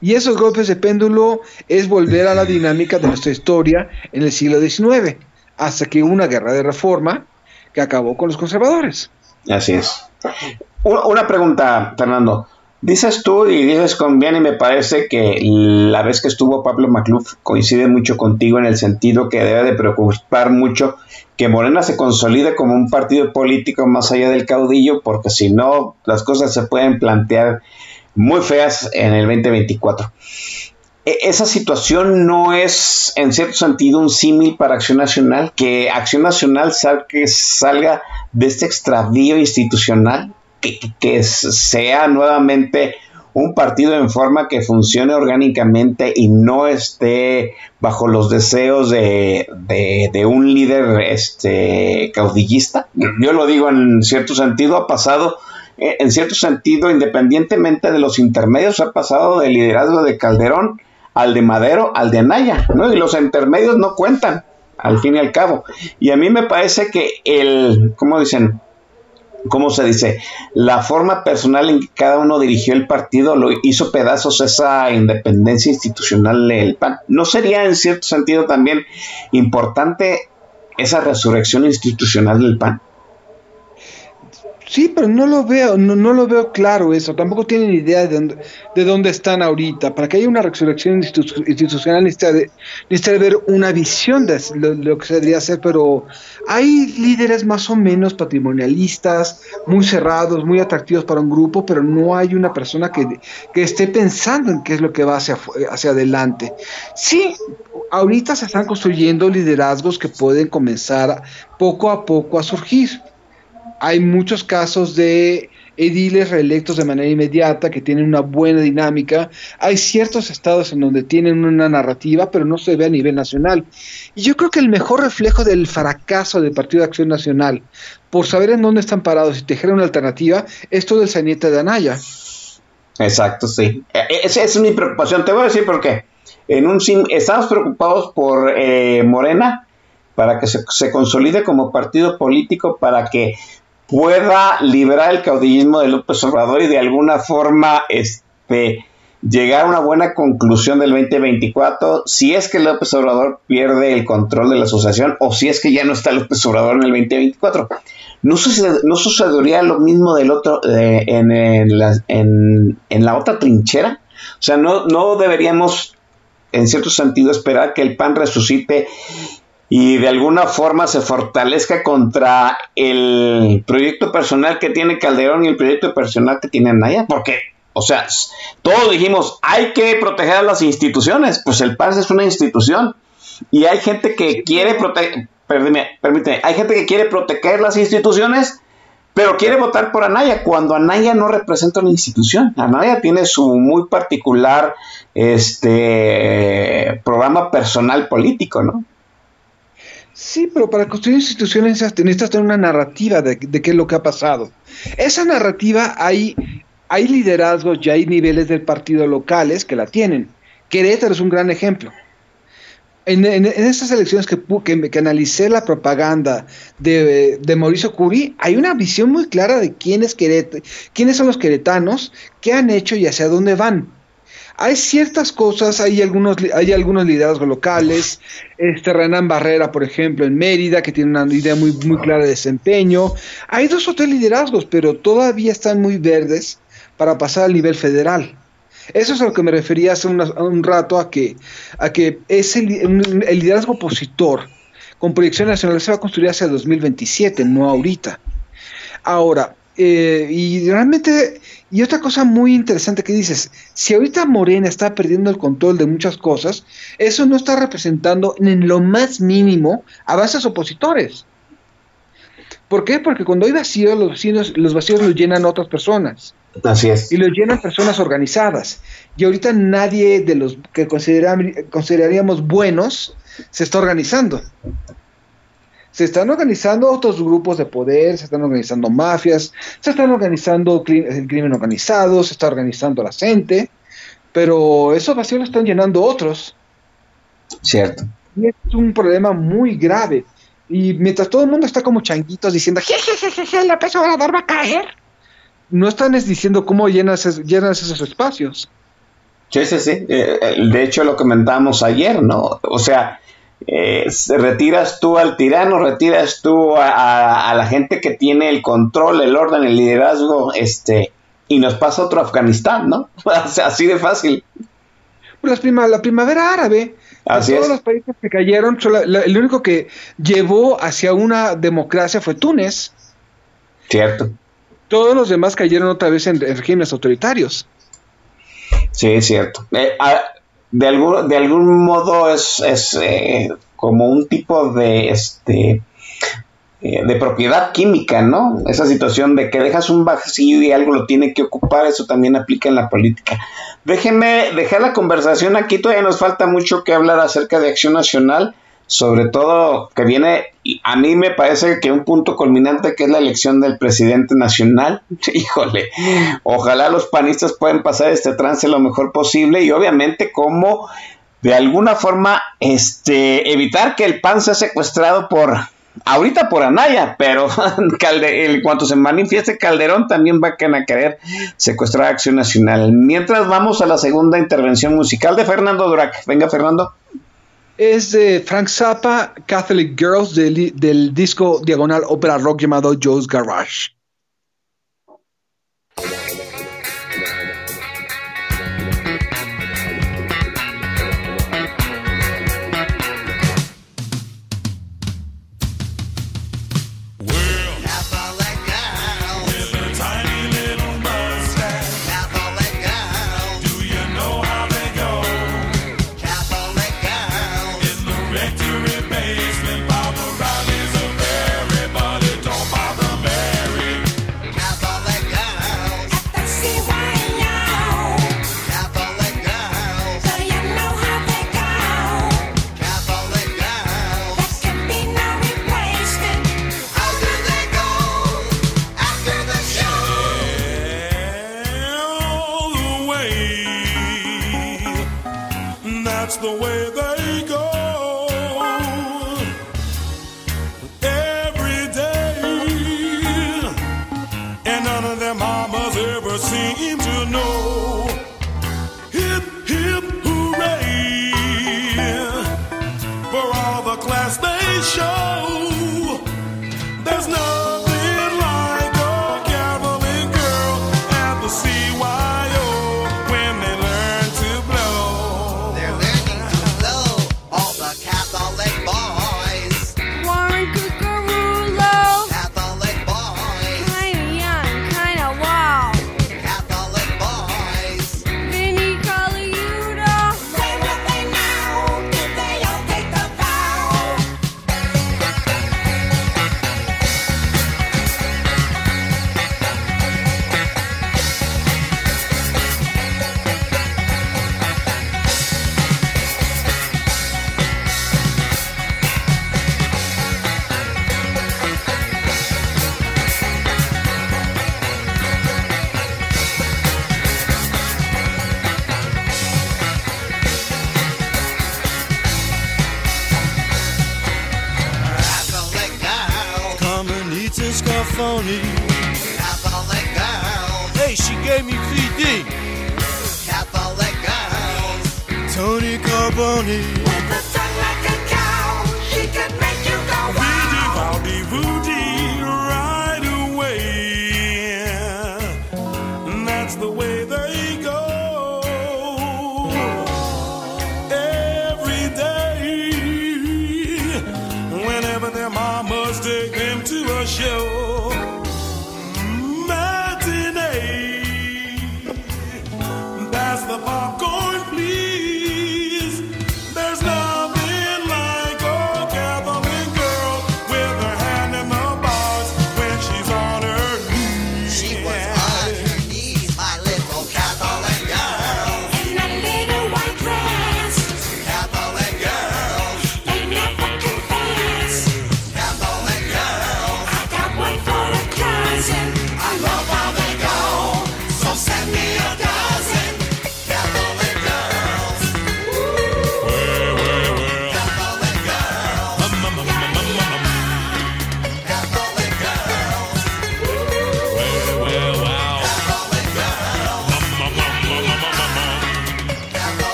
Y esos golpes de péndulo es volver a la dinámica de nuestra historia en el siglo XIX, hasta que hubo una guerra de reforma que acabó con los conservadores. Así es. Una pregunta, Fernando. Dices tú y dices con bien y me parece que la vez que estuvo Pablo Macluf coincide mucho contigo en el sentido que debe de preocupar mucho que Morena se consolide como un partido político más allá del caudillo porque si no las cosas se pueden plantear muy feas en el 2024. E- Esa situación no es en cierto sentido un símil para Acción Nacional, que Acción Nacional sal- que salga de este extravío institucional, que, sea nuevamente un partido en forma que funcione orgánicamente y no esté bajo los deseos de, de- de un líder este, caudillista. Yo lo digo en cierto sentido, ha pasado, eh, en cierto sentido, independientemente de los intermedios, ha pasado del liderazgo de Calderón al de Madero, al de Anaya, ¿no? Y los intermedios no cuentan, al fin y al cabo. Y a mí me parece que el, ¿cómo dicen? ¿Cómo se dice? La forma personal en que cada uno dirigió el partido lo hizo pedazos esa independencia institucional del PAN. ¿No sería en cierto sentido también importante esa resurrección institucional del PAN? Sí, pero no lo veo, no, no lo veo claro eso. Tampoco tienen idea de dónde, de dónde están ahorita. Para que haya una resurrección institu- institucional necesita, ver una visión de lo, que se debería hacer, pero hay líderes más o menos patrimonialistas, muy cerrados, muy atractivos para un grupo, pero no hay una persona que, que esté pensando en qué es lo que va hacia, hacia adelante. Sí, ahorita se están construyendo liderazgos que pueden comenzar poco a poco a surgir hay muchos casos de ediles reelectos de manera inmediata que tienen una buena dinámica. Hay ciertos estados en donde tienen una narrativa, pero no se ve a nivel nacional. Y yo creo que el mejor reflejo del fracaso del Partido de Acción Nacional, por saber en dónde están parados y tejer una alternativa, es todo el sainete de Anaya. Exacto, sí. E- e- Esa es mi preocupación. Te voy a decir por qué. En un sim- estamos preocupados por eh, Morena para que se consolide como partido político para que pueda liberar el caudillismo de López Obrador y de alguna forma este llegar a una buena conclusión del 2024 si es que López Obrador pierde el control de la asociación o si es que ya no está López Obrador en el 2024. No, no sucedería lo mismo del otro eh, en, la, en la otra trinchera. O sea, no, no deberíamos, en cierto sentido, esperar que el PAN resucite y de alguna forma se fortalezca contra el proyecto personal que tiene Calderón y el proyecto personal que tiene Anaya, porque, o sea, todos dijimos, hay que proteger a las instituciones, pues el PAN es una institución y hay gente que quiere proteger, permíteme, hay gente que quiere proteger las instituciones, pero quiere votar por Anaya cuando Anaya no representa una institución. Anaya tiene su muy particular este programa personal político, ¿no? Sí, pero para construir instituciones necesitas tener una narrativa de, qué es lo que ha pasado. Esa narrativa hay, hay liderazgos y hay niveles del partido locales que la tienen. Querétaro es un gran ejemplo. En, en, en esas elecciones que, que, analicé la propaganda de, de Mauricio Curi, hay una visión muy clara de quién es quiénes son los queretanos, qué han hecho y hacia dónde van. Hay ciertas cosas, hay algunos, hay algunos liderazgos locales, este Renan Barrera, por ejemplo, en Mérida, que tiene una idea muy, muy clara de desempeño. Hay dos o tres liderazgos, pero todavía están muy verdes para pasar al nivel federal. Eso es a lo que me refería hace un rato, a que, a que ese, el liderazgo opositor con proyección nacional se va a construir hacia 2027, no ahorita. Ahora, eh, y realmente, y otra cosa muy interesante que dices, si ahorita Morena está perdiendo el control de muchas cosas, eso no está representando en lo más mínimo avances opositores. ¿Por qué? Porque cuando hay vacíos, los vacíos, los vacíos los llenan otras personas Así es. y los llenan personas organizadas. Y ahorita nadie de los que consideraríamos buenos se está organizando. Se están organizando otros grupos de poder, se están organizando mafias, se están organizando el crimen organizado, se está organizando la gente, pero esos vacíos los están llenando otros. Cierto. Y es un problema muy grave. Y mientras todo el mundo está como changuitos diciendo, jejejeje, López Obrador va a caer, no están es diciendo cómo llenas, llenas esos espacios. Sí, sí, sí. Eh, eh, de hecho, lo comentábamos ayer, ¿no? O sea, eh, retiras tú al tirano, retiras tú a, a- a la gente que tiene el control, el orden, el liderazgo, este, y nos pasa otro Afganistán, ¿no? Así de fácil. Las prima- la primavera árabe, de todos es. los países que cayeron, solo- la- el único que llevó hacia una democracia fue Túnez. Cierto. Todos los demás cayeron otra vez en, en regímenes autoritarios. Sí, es cierto. Eh, de, algún, de algún modo es, es eh, como un tipo de este eh, de propiedad química, ¿no? Esa situación de que dejas un vacío y algo lo tiene que ocupar, eso también aplica en la política. Déjenme dejar la conversación aquí, todavía nos falta mucho que hablar acerca de Acción Nacional, sobre todo que viene, a mí me parece que un punto culminante que es la elección del presidente nacional. Híjole, ojalá los panistas puedan pasar este trance lo mejor posible y obviamente como de alguna forma este evitar que el PAN sea secuestrado por ahorita por Anaya, pero en cuanto se manifieste Calderón también va a querer secuestrar Acción Nacional. Mientras vamos a la segunda intervención musical de Fernando Durac. Venga Fernando. Es de Frank Zappa, Catholic Girls, del, disco diagonal ópera rock llamado Joe's Garage.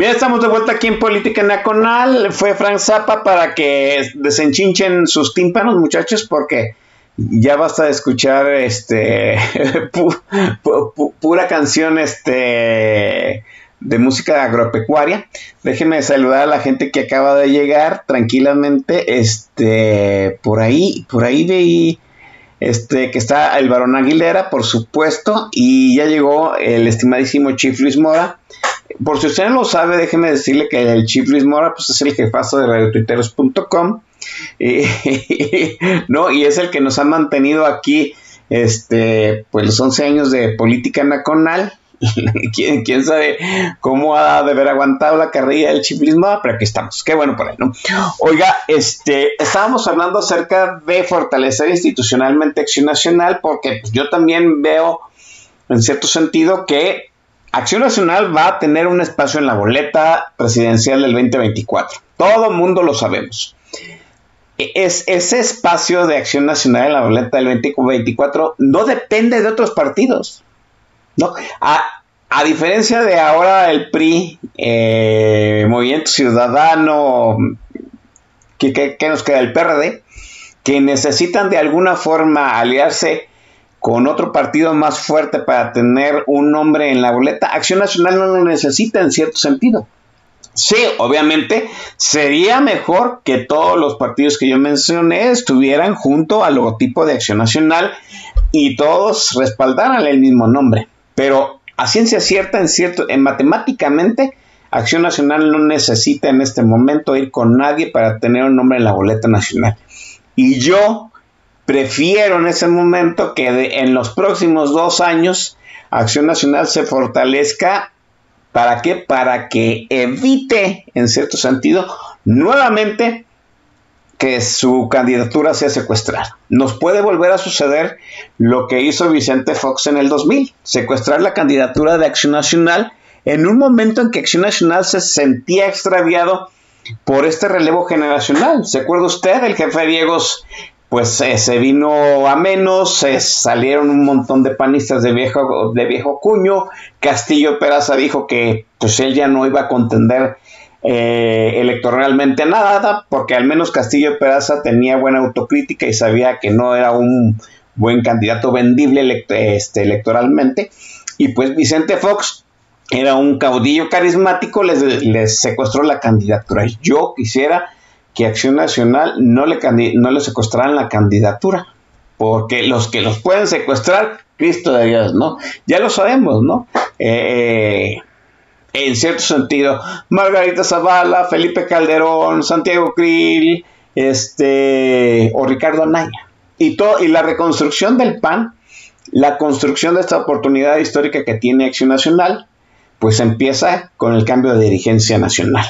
Bien, estamos de vuelta aquí en Política Nacional. Fue Frank Zappa para que desenchinchen sus tímpanos, muchachos, porque ya basta de escuchar este pu- pu- pu- pura canción este de música agropecuaria. Déjenme saludar a la gente que acaba de llegar tranquilamente. Este, por ahí, por ahí veí este, que está el varón Aguilera, por supuesto, y ya llegó el estimadísimo Chief Luis Mora. Por si usted no lo sabe, déjeme decirle que el Chief Luis Mora pues, es el jefazo de radiotuiteros.com. ¿no? Y es el que nos ha mantenido aquí este, pues los 11 años de política nacional. ¿Quién, sabe cómo ha de haber aguantado la carrilla del Chief Luis Mora, pero aquí estamos. Qué bueno por ahí, ¿no? Oiga, este, estábamos hablando acerca de fortalecer institucionalmente Acción Nacional, porque pues, yo también veo, en cierto sentido, que Acción Nacional va a tener un espacio en la boleta presidencial del 2024. Todo el mundo lo sabemos. E- Es, ese espacio de Acción Nacional en la boleta del 2024 no depende de otros partidos. ¿No? A, diferencia de ahora el PRI, eh, Movimiento Ciudadano, que, que- que nos queda el PRD, que necesitan de alguna forma aliarse con otro partido más fuerte para tener un nombre en la boleta, Acción Nacional no lo necesita en cierto sentido. Sí, obviamente sería mejor que todos los partidos que yo mencioné estuvieran junto al logotipo de Acción Nacional y todos respaldaran el mismo nombre. Pero a ciencia cierta, en cierto, en matemáticamente, Acción Nacional no necesita en este momento ir con nadie para tener un nombre en la boleta nacional. Y yo prefiero en ese momento que en los próximos dos años Acción Nacional se fortalezca. ¿Para qué? Para que evite, en cierto sentido, nuevamente que su candidatura sea secuestrada. Nos puede volver a suceder lo que hizo Vicente Fox en el 2000, secuestrar la candidatura de Acción Nacional en un momento en que Acción Nacional se sentía extraviado por este relevo generacional. ¿Se acuerda usted? El jefe Diegos pues eh, se vino a menos, se salieron un montón de panistas de viejo, de viejo cuño, Castillo Peraza dijo que pues él ya no iba a contender eh, electoralmente nada, porque al menos Castillo Peraza tenía buena autocrítica y sabía que no era un buen candidato vendible este, electoralmente, y pues Vicente Fox era un caudillo carismático, les, secuestró la candidatura. Yo quisiera que Acción Nacional no le, no le secuestraran la candidatura. Porque los que los pueden secuestrar, Cristo de Dios, ¿no? Ya lo sabemos, ¿no? Eh, en cierto sentido, Margarita Zavala, Felipe Calderón, Santiago Krill, este, o Ricardo Anaya. Y, todo, y la reconstrucción del PAN, la construcción de esta oportunidad histórica que tiene Acción Nacional, pues empieza con el cambio de dirigencia nacional.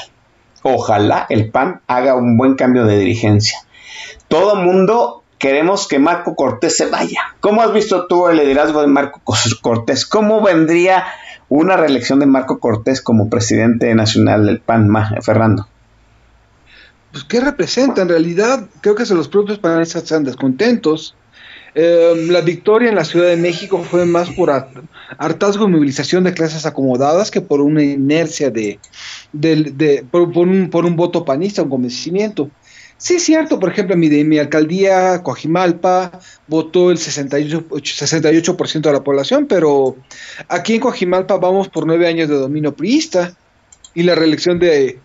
Ojalá el PAN haga un buen cambio de dirigencia. Todo mundo queremos que Marco Cortés se vaya. ¿Cómo has visto tú el liderazgo de Marco Cortés? ¿Cómo vendría una reelección de Marco Cortés como presidente nacional del PAN, Ma- Fernando? Pues, ¿qué representa? En realidad, creo que los propios panistas están descontentos. Eh, la victoria en la Ciudad de México fue más por hart- hartazgo y movilización de clases acomodadas que por una inercia de, por un, por un voto panista, un convencimiento. Sí, es cierto, por ejemplo, mi, mi alcaldía, Coajimalpa, votó el 68%, 68% de la población, pero aquí en Coajimalpa vamos por nueve años de dominio priista y la reelección de,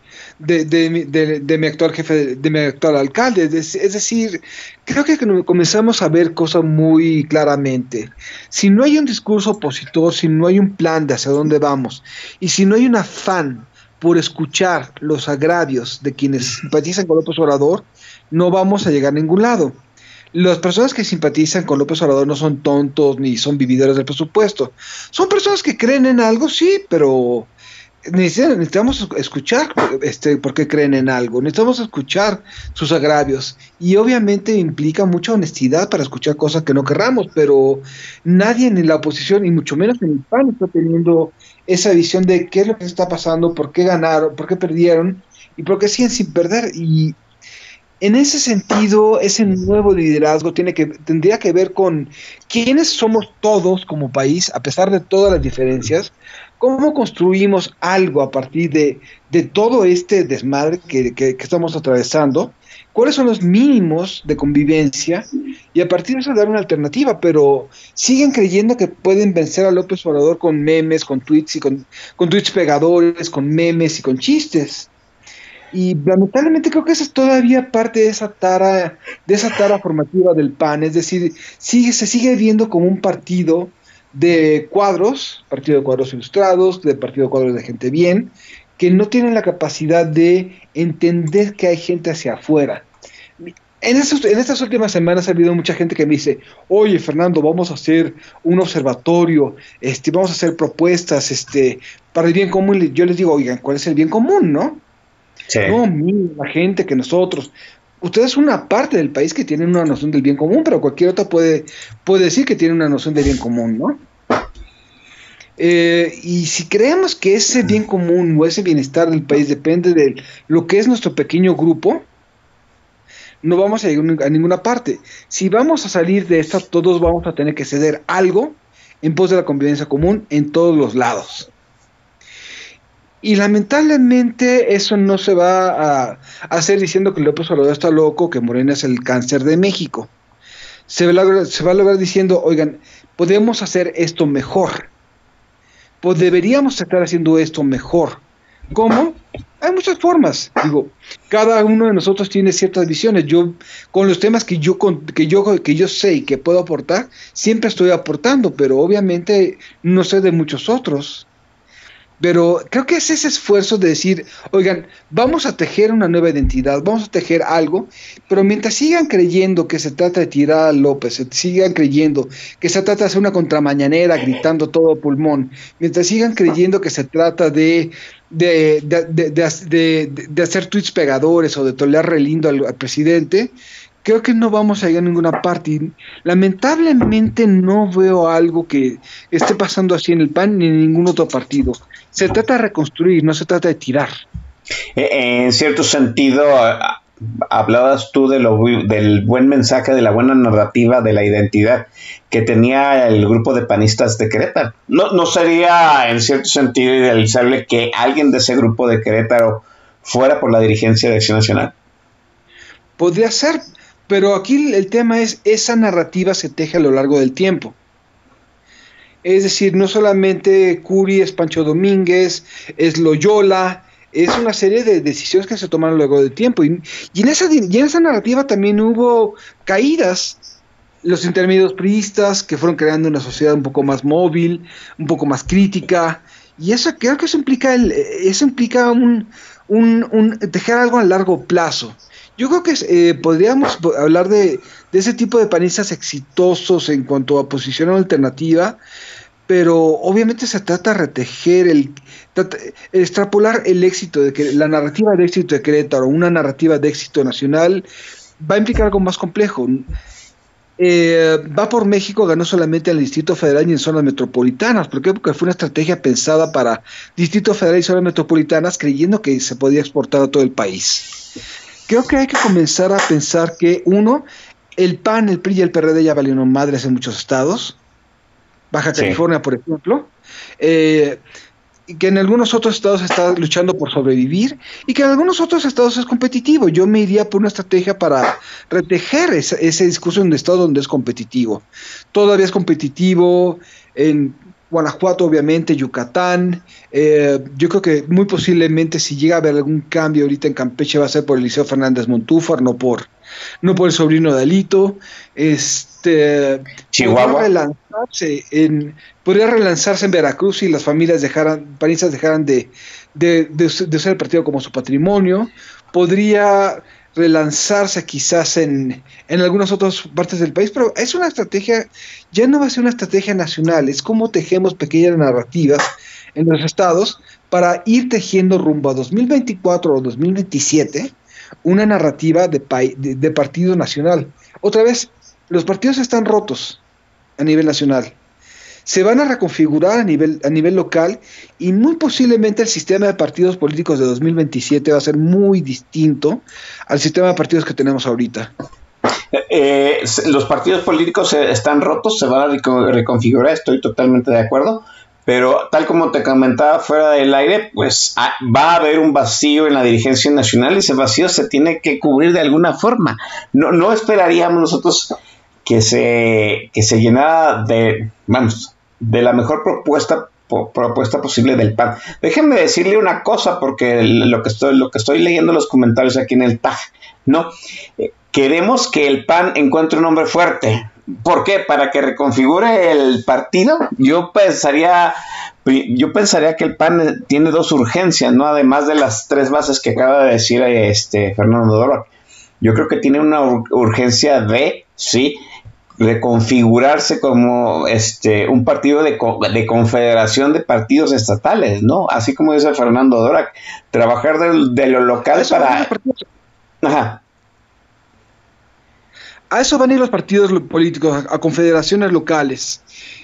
mi- actual jefe, de, mi actual alcalde. Es, es decir, creo que comenzamos a ver cosas muy claramente. Si no hay un discurso opositor, si no hay un plan de hacia dónde vamos, y si no hay un afán por escuchar los agravios de quienes simpatizan con López Obrador, no vamos a llegar a ningún lado. Las personas que simpatizan con López Obrador no son tontos ni son vividores del presupuesto. Son personas que creen en algo, sí, pero necesitamos escuchar este, por qué creen en algo, necesitamos escuchar sus agravios y obviamente implica mucha honestidad para escuchar cosas que no querramos, pero nadie en la oposición y mucho menos en el PAN está teniendo esa visión de qué es lo que está pasando, por qué ganaron, por qué perdieron y por qué siguen sin perder. Y en ese sentido, ese nuevo liderazgo tiene que, tendría que ver con quiénes somos todos como país, a pesar de todas las diferencias, cómo construimos algo a partir de, de todo este desmadre que, que- que estamos atravesando, cuáles son los mínimos de convivencia y a partir de eso dar una alternativa, pero siguen creyendo que pueden vencer a López Obrador con memes, con tweets y con, con tweets pegadores, con memes y con chistes. Y lamentablemente creo que esa es todavía parte de esa tara, de esa tara formativa del PAN, es decir, sigue, se sigue viendo como un partido de cuadros, partido de cuadros ilustrados, de partido de cuadros de gente bien, que no tienen la capacidad de entender que hay gente hacia afuera. En, estos- en estas últimas semanas ha habido mucha gente que me dice, oye Fernando, vamos a hacer un observatorio, este, vamos a hacer propuestas este, para el bien común. Yo les digo, oigan, ¿cuál es el bien común, no? Sí. No, mira, la gente que nosotros. Ustedes es una parte del país que tienen una noción del bien común, pero cualquier otra puede, puede decir que tiene una noción del bien común, ¿no? Eh, y si creemos que ese bien común o ese bienestar del país depende de lo que es nuestro pequeño grupo, no vamos a llegar a ninguna parte. Si vamos a salir de esta, todos vamos a tener que ceder algo en pos de la convivencia común en todos los lados. Y lamentablemente eso no se va a, hacer diciendo que López Obrador está loco, que Morena es el cáncer de México. Se va, a lograr, se va a lograr diciendo, oigan, podemos hacer esto mejor. Pues deberíamos estar haciendo esto mejor. ¿Cómo? Hay muchas formas. Digo, cada uno de nosotros tiene ciertas visiones. Yo, con los temas que yo, que yo, que yo sé y que puedo aportar, siempre estoy aportando, pero obviamente no sé de muchos otros. Pero creo que es ese esfuerzo de decir, oigan, vamos a tejer una nueva identidad, vamos a tejer algo, pero mientras sigan creyendo que se trata de tirar a López, sigan creyendo que se trata de hacer una contramañanera gritando todo pulmón, mientras sigan creyendo que se trata de, de, de, de- hacer tweets pegadores o de tolear re lindo al, al presidente, creo que no vamos a llegar a ninguna parte. Lamentablemente no veo algo que esté pasando así en el PAN ni en ningún otro partido. Se trata de reconstruir, no se trata de tirar. Eh, En cierto sentido, hablabas tú de lo, del buen mensaje, de la buena narrativa, de la identidad que tenía el grupo de panistas de Querétaro. No, no sería, en cierto sentido, idealizable que alguien de ese grupo de Querétaro fuera por la dirigencia de Acción Nacional. Podría ser, pero aquí el tema es, esa narrativa se teje a lo largo del tiempo. Es decir, no solamente Curi es Pancho Domínguez, es Loyola, es una serie de decisiones que se tomaron luego de tiempo. Y, y en, esa, y en esa narrativa también hubo caídas. Los intermedios priistas que fueron creando una sociedad un poco más móvil, un poco más crítica. Y eso creo que eso implica, el, eso implica un, un, un tejer algo a largo plazo. Yo creo que eh, podríamos po- hablar de, de ese tipo de panistas exitosos en cuanto a posición alternativa, pero obviamente se trata de retejer, el, extrapolar el éxito de que la narrativa de éxito de Querétaro, una narrativa de éxito nacional, va a implicar algo más complejo. Eh, va por México ganó solamente en el Distrito Federal y en zonas metropolitanas. Porque fue una estrategia pensada para Distrito Federal y zonas metropolitanas, creyendo que se podía exportar a todo el país. Creo que hay que comenzar a pensar que, uno, el PAN, el PRI y el PRD ya valieron madres en muchos estados. Baja Sí. California, por ejemplo. Eh, que en algunos otros estados está luchando por sobrevivir y que en algunos otros estados es competitivo. Yo me iría por una estrategia para retejer ese, ese discurso en un estado donde es competitivo. Todavía es competitivo en Guanajuato, obviamente, Yucatán. Eh, yo creo que muy posiblemente si llega a haber algún cambio ahorita en Campeche va a ser por Eliseo Fernández Montúfar, no por, no por el sobrino de Alito. Este, Chihuahua. podría relanzarse en, podría relanzarse en Veracruz si las familias dejaran, panistas dejaran de, de, de de usar el partido como su patrimonio. Podría relanzarse quizás en, en algunas otras partes del país, pero es una estrategia, ya no va a ser una estrategia nacional, es como tejemos pequeñas narrativas en los estados para ir tejiendo rumbo a 2024 o 2027 una narrativa de, de, de partido nacional. Otra vez, los partidos están rotos a nivel nacional. Se van a reconfigurar a nivel, a nivel local y muy posiblemente el sistema de partidos políticos de 2027 va a ser muy distinto al sistema de partidos que tenemos ahorita. Eh, los partidos políticos se- están rotos, se van a reco- reconfigurar, estoy totalmente de acuerdo, pero tal como te comentaba fuera del aire, pues ah, va a haber un vacío en la dirigencia nacional y ese vacío se tiene que cubrir de alguna forma. No, no esperaríamos nosotros que se, que se llenara de, vamos, de la mejor propuesta propuesta posible del PAN. Déjenme decirle una cosa porque lo que estoy lo que estoy leyendo los comentarios aquí en el tag, no Eh, queremos que el PAN encuentre un hombre fuerte. ¿Por qué? Para que reconfigure el partido. Yo pensaría yo pensaría que el PAN tiene dos urgencias, ¿no? Además de las tres bases que acaba de decir este Fernando Doroc. Yo creo que tiene una ur- urgencia de, sí, reconfigurarse como este un partido de, co- de confederación de partidos estatales, ¿no? Así como dice Fernando Dorak, trabajar del- de, lo local Eso para... Ajá, A eso van a ir los partidos políticos, a, a confederaciones locales.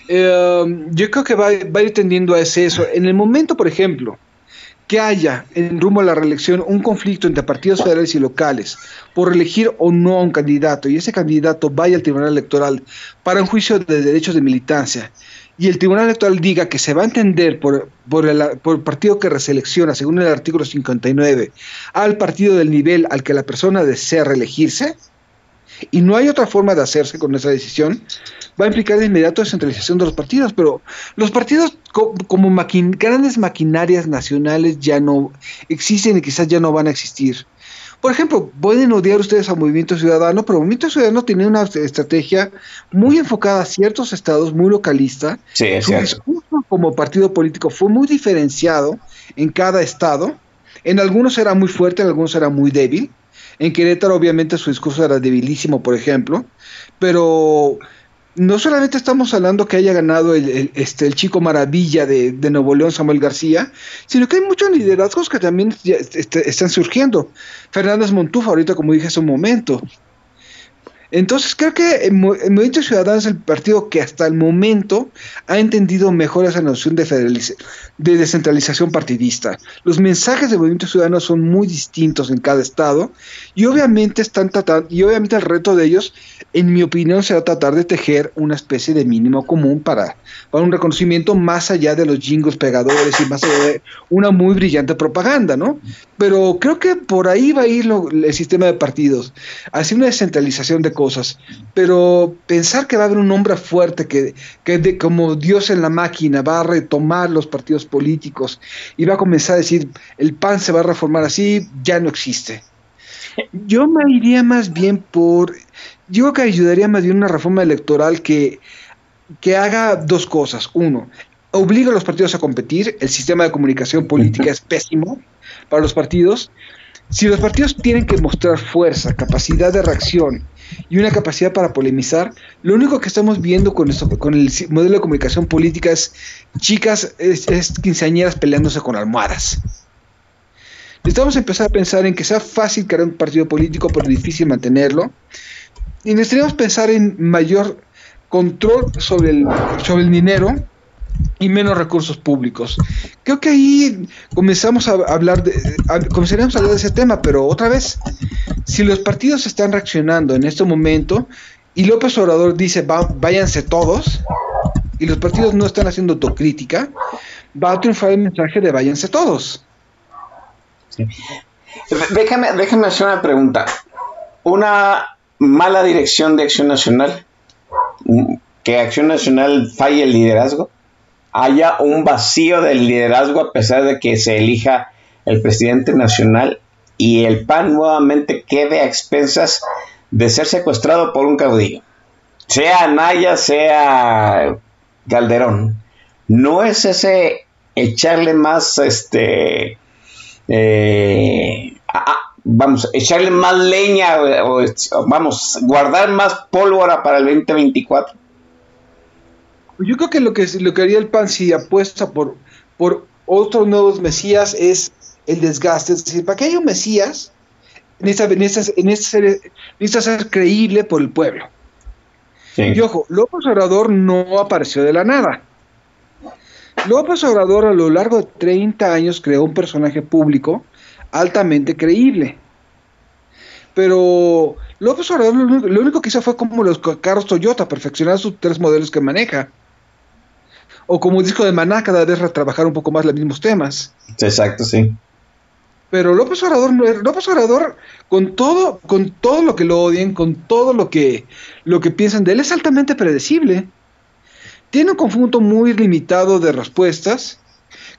Eh, yo creo que va, va a ir tendiendo a ese eso. En el momento, por ejemplo, que haya en rumbo a la reelección un conflicto entre partidos federales y locales por elegir o no a un candidato y ese candidato vaya al Tribunal Electoral para un juicio de derechos de militancia y el Tribunal Electoral diga que se va a entender por, por, el, el partido que reselecciona, según el artículo 59, al partido del nivel al que la persona desea reelegirse, y no hay otra forma de hacerse con esa decisión, va a implicar de inmediato descentralización de los partidos, pero los partidos co- como maquin- grandes maquinarias nacionales ya no existen y quizás ya no van a existir. Por ejemplo, pueden odiar ustedes al Movimiento Ciudadano, pero el Movimiento Ciudadano tiene una estrategia muy enfocada a ciertos estados, muy localista. sí, es Su cierto. discurso como partido político fue muy diferenciado en cada estado. En algunos era muy fuerte, en algunos era muy débil. En Querétaro, obviamente, su discurso era debilísimo, por ejemplo. Pero no solamente estamos hablando que haya ganado el, este, el chico maravilla de, de Nuevo León, Samuel García, sino que hay muchos liderazgos que también ya, este, están surgiendo. Fernández Montufa, ahorita, como dije hace un momento. Entonces creo que Movimiento Ciudadano es el partido que hasta el momento ha entendido mejor esa noción de, de descentralización partidista. Los mensajes del Movimiento Ciudadano son muy distintos en cada estado y obviamente están tratando, y obviamente el reto de ellos, en mi opinión, será tratar de tejer una especie de mínimo común para, para un reconocimiento más allá de los jingles pegadores y más allá de una muy brillante propaganda, ¿no? Pero creo que por ahí va a ir lo- el sistema de partidos, hacia una descentralización de cosas, pero pensar que va a haber un hombre fuerte que, que de, como Dios en la máquina va a retomar los partidos políticos y va a comenzar a decir el PAN se va a reformar así, ya no existe. Yo me iría más bien por, yo creo que ayudaría más bien una reforma electoral que, que haga dos cosas. Uno, obliga a los partidos a competir, el sistema de comunicación política es pésimo para los partidos. Si los partidos tienen que mostrar fuerza, capacidad de reacción y una capacidad para polemizar, lo único que estamos viendo con, el modelo de comunicación política es chicas, es, es quinceañeras peleándose con almohadas. Necesitamos empezar a pensar en que sea fácil crear un partido político, pero difícil mantenerlo. Y necesitamos pensar en mayor control sobre el, sobre el dinero y menos recursos públicos. Creo que ahí comenzamos a hablar de, a- comenzaríamos a hablar de ese tema, pero otra vez, si los partidos están reaccionando en este momento y López Obrador dice "Va- váyanse todos y los partidos no están haciendo autocrítica, va a triunfar el mensaje de váyanse todos. Déjame, déjame hacer una pregunta. Una mala dirección de Acción Nacional, que Acción Nacional falle el liderazgo, haya un vacío del liderazgo a pesar de que se elija el presidente nacional y el PAN nuevamente quede a expensas de ser secuestrado por un caudillo, sea Anaya, sea Calderón. ¿No es ese echarle más este eh, a- vamos, echarle más leña o, o, vamos, guardar más pólvora para el 2024. Yo creo que lo que, lo que haría el PAN si apuesta por, por otros nuevos mesías es el desgaste. Es decir, para que haya un mesías, necesita, necesita- necesita ser, necesita ser creíble por el pueblo. Sí. Y ojo, López Obrador no apareció de la nada. López Obrador a lo largo de 30 años creó un personaje público altamente creíble. Pero López Obrador lo único, lo único que hizo fue como los ca- carros Toyota, perfeccionar sus tres modelos que maneja. O como el disco de Maná, cada vez retrabajar un poco más los mismos temas. Exacto, sí. Pero López Obrador, López Obrador, con todo, con todo lo que lo odien, con todo lo que, lo que piensan de él, es altamente predecible. Tiene un conjunto muy limitado de respuestas,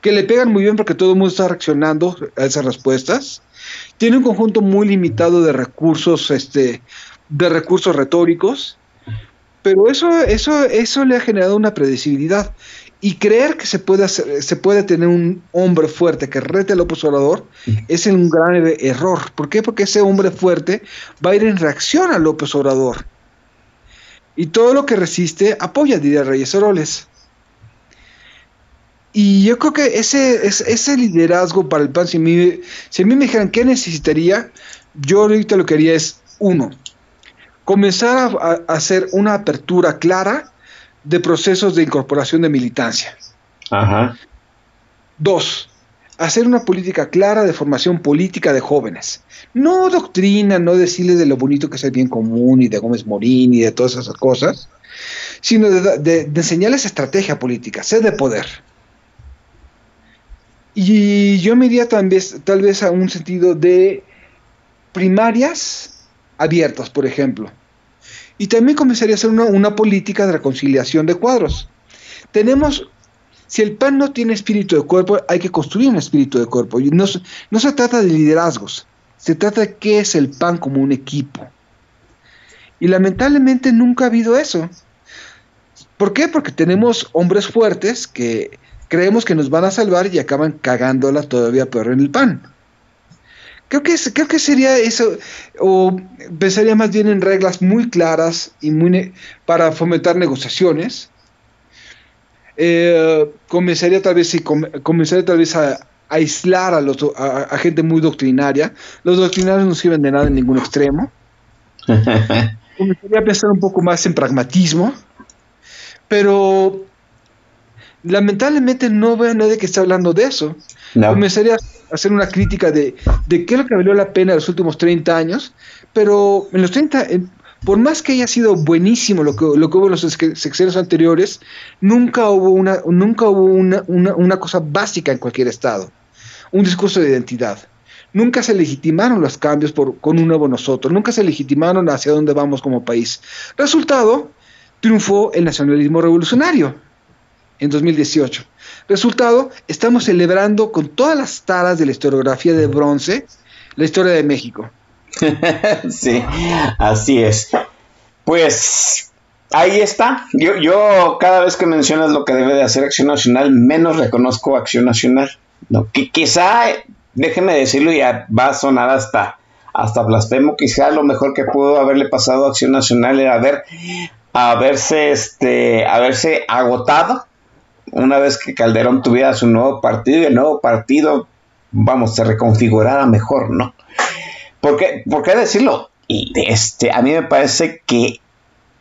que le pegan muy bien porque todo el mundo está reaccionando a esas respuestas. Tiene un conjunto muy limitado de recursos, este, de recursos retóricos. Pero eso, eso, eso le ha generado una predecibilidad. Y creer que se puede, hacer- se puede tener un hombre fuerte que rete al López Obrador es un grave error. ¿Por qué? Porque ese hombre fuerte va a ir en reacción a López Obrador. Y todo lo que resiste apoya, diría Reyes Oroles. Y yo creo que ese, ese, ese liderazgo para el PAN, si a, mí, si a mí me dijeran qué necesitaría, yo ahorita lo que haría es, uno, comenzar a, hacer una apertura clara de procesos de incorporación de militancia. Ajá. Dos, hacer una política clara de formación política de jóvenes. No doctrina, no decirles de lo bonito que es el bien común y de Gómez Morín y de todas esas cosas, sino de, de- de enseñarles estrategia política, sed de poder. Y yo me iría tal vez, tal vez a un sentido de primarias abiertas, por ejemplo. Y también comenzaría a hacer una, una política de reconciliación de cuadros. Tenemos si el PAN no tiene espíritu de cuerpo, hay que construir un espíritu de cuerpo. No, no se trata de liderazgos, se trata de qué es el PAN como un equipo. Y lamentablemente nunca ha habido eso. ¿Por qué? Porque tenemos hombres fuertes que creemos que nos van a salvar y acaban cagándola todavía peor en el PAN. Creo que, creo que sería eso, o pensaría más bien en reglas muy claras y muy para fomentar negociaciones eh, comenzaría tal vez sí, com- comenzaría tal vez a, aislar a, los, a gente muy doctrinaria. Los doctrinarios no sirven de nada en ningún extremo. Comenzaría a pensar un poco más en pragmatismo, pero lamentablemente no veo a nadie que esté hablando de eso. No. Comenzaría a hacer una crítica de, qué es lo que valió la pena en los últimos 30 años, pero en los 30, en- por más que haya sido buenísimo lo que, hubo en los sex- sexenios anteriores, nunca hubo, una, nunca hubo una, una, una cosa básica en cualquier estado, un discurso de identidad. nunca se legitimaron los cambios por, con un nuevo nosotros, nunca se legitimaron hacia dónde vamos como país. Resultado, triunfó el nacionalismo revolucionario en 2018. Resultado, estamos celebrando con todas las taras de la historiografía de bronce la historia de México. sí, así es. Pues ahí está. Yo, yo cada vez que mencionas lo que debe de hacer Acción Nacional, menos reconozco Acción Nacional. No, que quizá, déjeme decirlo, ya va a sonar hasta, hasta blasfemo. Quizá lo mejor que pudo haberle pasado a Acción Nacional era haber, haberse, este, haberse agotado una vez que Calderón tuviera su nuevo partido y el nuevo partido, vamos, se reconfigurara mejor, ¿no? ¿Por qué, por qué decirlo? Y este, a mí me parece que,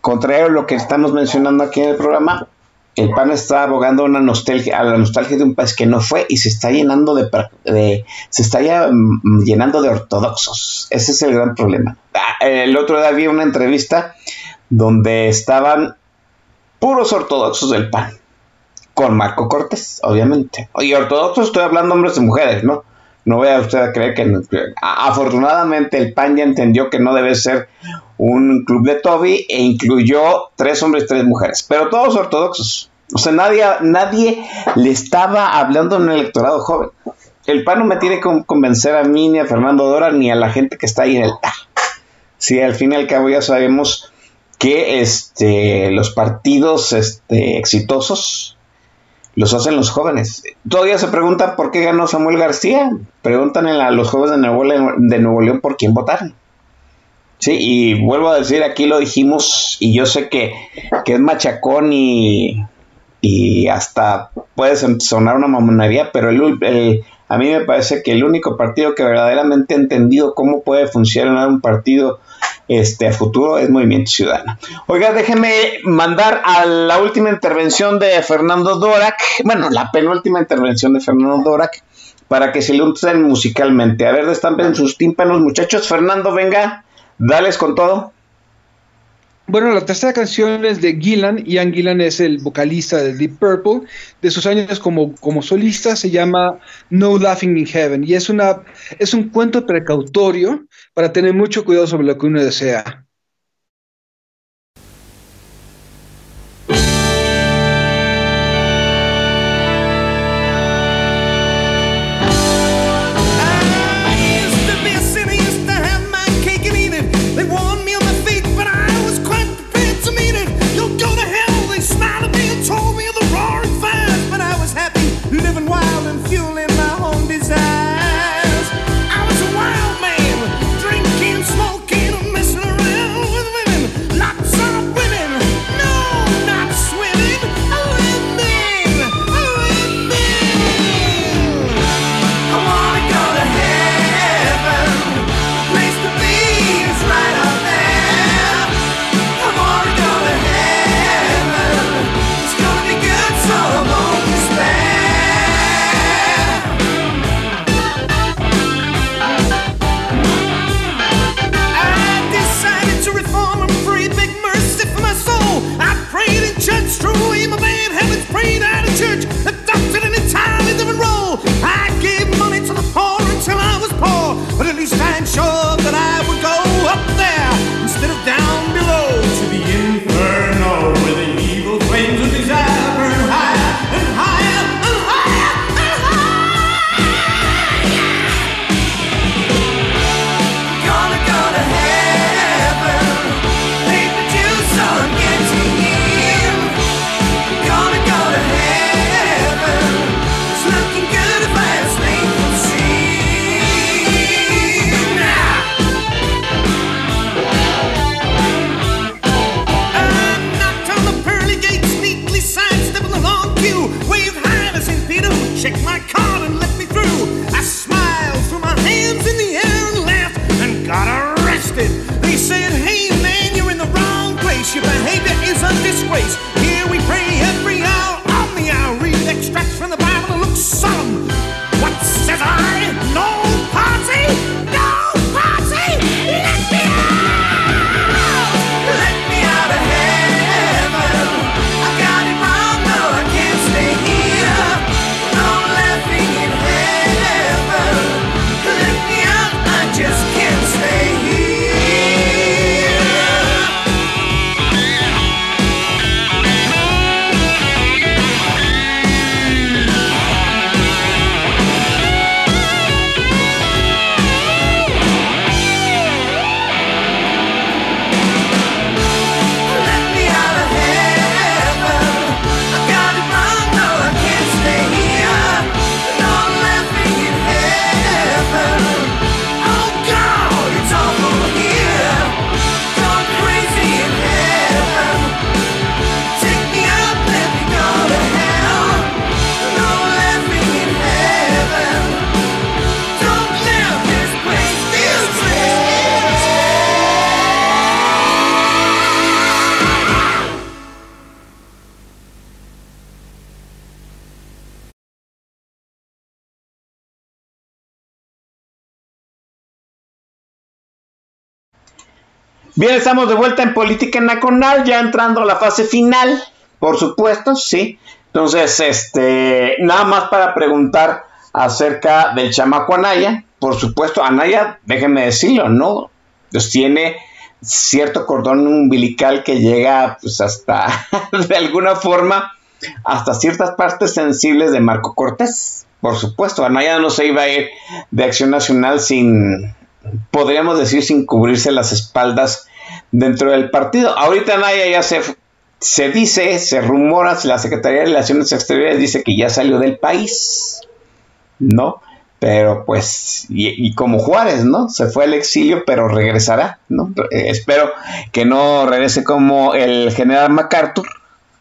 contrario a lo que estamos mencionando aquí en el programa, el PAN está abogando una nostalgia, a la nostalgia de un país que no fue y se está llenando de- se está ya, mm, llenando de ortodoxos. Ese es el gran problema. Ah, El otro día vi una entrevista donde estaban puros ortodoxos del PAN con Marco Cortés, obviamente. Y ortodoxos estoy hablando hombres y mujeres, ¿no? No vaya usted a creer que, afortunadamente el PAN ya entendió que no debe ser un club de Toby e incluyó tres hombres y tres mujeres, pero todos ortodoxos. O sea, nadie, nadie le estaba hablando a un electorado joven. El PAN no me tiene que con- convencer a mí, ni a Fernando Dora, ni a la gente que está ahí en el PAN. Sí, al fin y al cabo ya sabemos que este, los partidos este, exitosos los hacen los jóvenes. Todavía se preguntan por qué ganó Samuel García. Preguntan a los jóvenes de Nuevo León, por quién votaron. Sí, y vuelvo a decir, aquí lo dijimos, y yo sé que, que es machacón y, y hasta puede son- sonar una mamonería, pero el- a mí me parece que el único partido que verdaderamente ha entendido cómo puede funcionar un partido este, a futuro es Movimiento Ciudadano. Oiga, déjeme mandar a la última intervención de Fernando Dorak, bueno, la penúltima intervención de Fernando Dorak, para que se ilustren musicalmente. A ver, destampen sus tímpanos, muchachos. Fernando, venga, dales con todo. Bueno, la tercera canción es de Gillan. Ian Gillan es el vocalista de Deep Purple. De sus años como, como solista se llama No Laughing in Heaven. Y es, una, es un cuento precautorio para tener mucho cuidado sobre lo que uno desea. Bien, estamos de vuelta en Política Nacional, ya entrando a la fase final, por supuesto, sí. Entonces, este, nada más para preguntar acerca del chamaco Anaya. Por supuesto, Anaya, déjenme decirlo, ¿no? Pues tiene cierto cordón umbilical que llega pues hasta, de alguna forma, hasta ciertas partes sensibles de Marco Cortés. Por supuesto, Anaya no se iba a ir de Acción Nacional sin, podríamos decir, sin cubrirse las espaldas dentro del partido. Ahorita Anaya ya se, se dice, se rumora, la Secretaría de Relaciones Exteriores dice que ya salió del país, ¿no? Pero pues, y, y como Juárez, ¿no? Se fue al exilio, pero regresará, ¿no? Eh, espero que no regrese como el general MacArthur,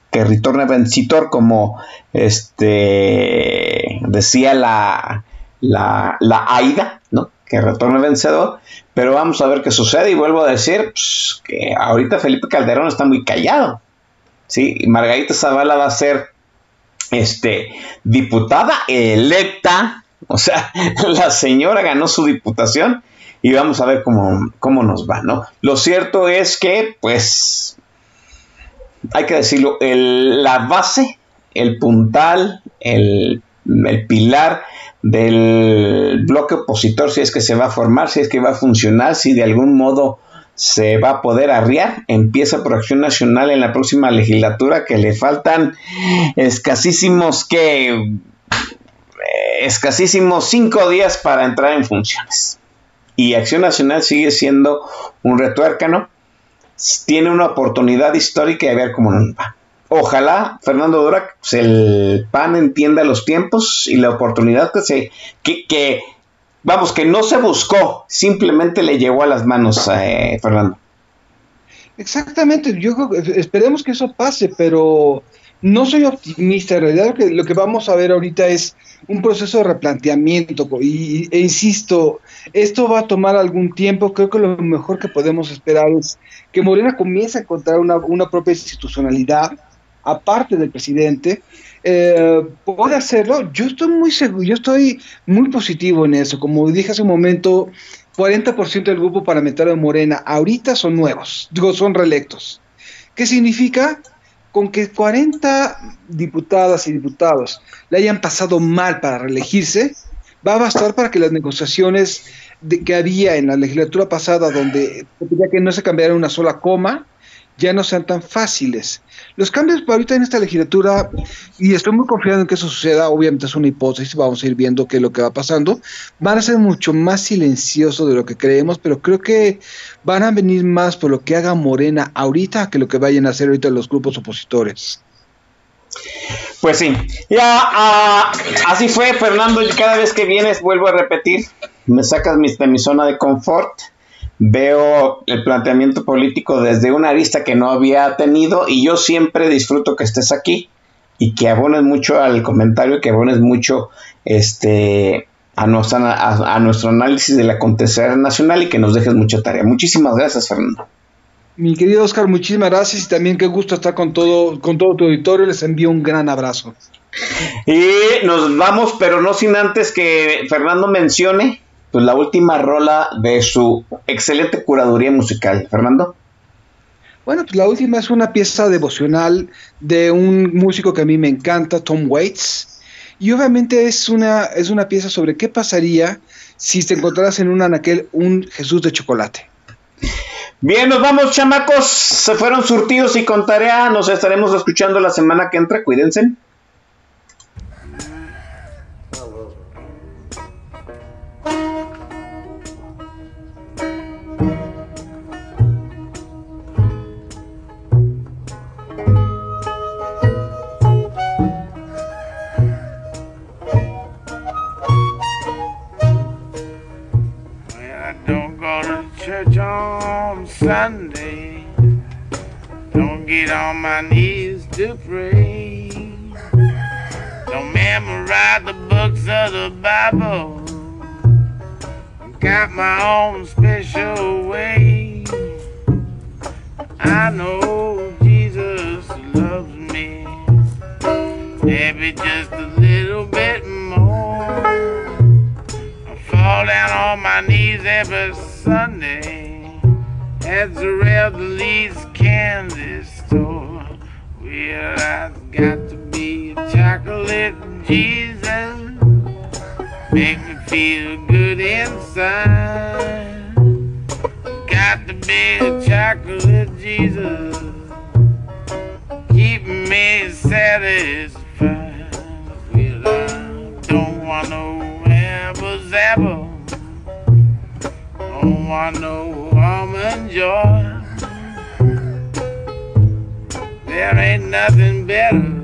que retorne vencitor, como este decía la, la, la AIDA, ¿no? Que retorne vencedor, pero vamos a ver qué sucede. Y vuelvo a decir pues, que ahorita Felipe Calderón está muy callado. ¿sí? Margarita Zavala va a ser este, diputada electa. O sea, la señora ganó su diputación y vamos a ver cómo, cómo nos va, ¿no? Lo cierto es que, pues, hay que decirlo, el- la base, el puntal, el, el pilar del bloque opositor, si es que se va a formar, si es que va a funcionar, si de algún modo se va a poder arriar, empieza por Acción Nacional en la próxima legislatura, que le faltan escasísimos que escasísimos cinco días para entrar en funciones. Y Acción Nacional sigue siendo un retuércano, tiene una oportunidad histórica de ver cómo nos va. Ojalá Fernando Durac, pues, el PAN entienda los tiempos y la oportunidad que se, que, que, vamos, que no se buscó, simplemente le llegó a las manos a eh, Fernando. Exactamente, yo creo que esperemos que eso pase, pero no soy optimista. En realidad lo que, lo que vamos a ver ahorita es un proceso de replanteamiento y, e insisto, esto va a tomar algún tiempo. Creo que lo mejor que podemos esperar es que Morena comience a encontrar una, una propia institucionalidad, aparte del presidente. Eh, puede hacerlo. Yo estoy muy seguro, yo estoy muy positivo en eso. Como dije hace un momento, 40% del grupo parlamentario de Morena ahorita son nuevos, digo, son reelectos. ¿Qué significa? Con que 40 diputadas y diputados le hayan pasado mal para reelegirse, va a bastar para que las negociaciones que había en la legislatura pasada, donde ya que no se cambiara una sola coma, ya no sean tan fáciles. Los cambios ahorita en esta legislatura, y estoy muy confiado en que eso suceda, obviamente es una hipótesis, vamos a ir viendo qué es lo que va pasando, van a ser mucho más silenciosos de lo que creemos, pero creo que van a venir más por lo que haga Morena ahorita que lo que vayan a hacer ahorita los grupos opositores. Pues sí, ya ah, así fue Fernando, y cada vez que vienes vuelvo a repetir, me sacas de mi zona de confort, veo el planteamiento político desde una arista que no había tenido y yo siempre disfruto que estés aquí y que abones mucho al comentario, que abones mucho este a, nuestra, a, a nuestro análisis del acontecer nacional y que nos dejes mucha tarea. Muchísimas gracias, Fernando. Mi querido Oscar, muchísimas gracias y también qué gusto estar con todo, con todo tu auditorio, les envío un gran abrazo. Y nos vamos, pero no sin antes que Fernando mencione pues, la última rola de su excelente curaduría musical. Fernando. Bueno, pues la última es una pieza devocional de un músico que a mí me encanta, Tom Waits. Y obviamente es una, es una pieza sobre qué pasaría si te encontraras en un anaquel un Jesús de chocolate. Bien, nos vamos, chamacos. Se fueron surtidos y con tarea. Nos estaremos escuchando la semana que entra. Cuídense. Sunday. Don't get on my knees to pray. Don't memorize the books of the Bible. Got my own special way. I know Jesus loves me. Maybe just a little bit more. I fall down on my knees every Sunday. At Zerilda's candy store. Well, I've got to be a chocolate Jesus. Make me feel good inside. Got to be a chocolate Jesus. Keep me satisfied. Want no almond joy. There ain't nothing better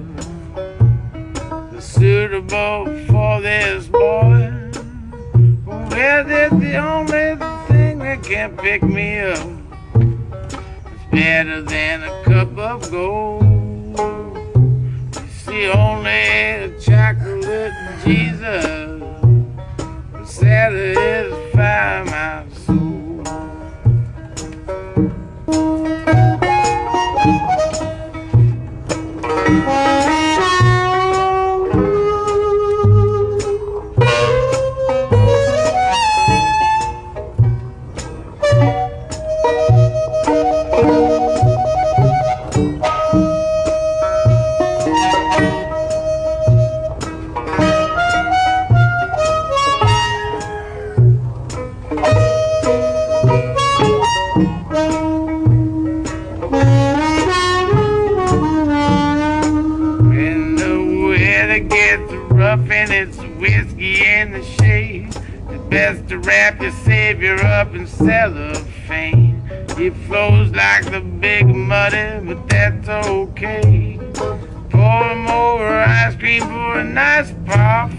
suitable for this boy. Well, that's the only thing that can pick me up. It's better than a cup of gold. You see, only chocolate Jesus will satisfy my to wrap your savior up in cellophane. It flows like the big muddy, but that's okay. Pour him over ice cream for a nice parfait.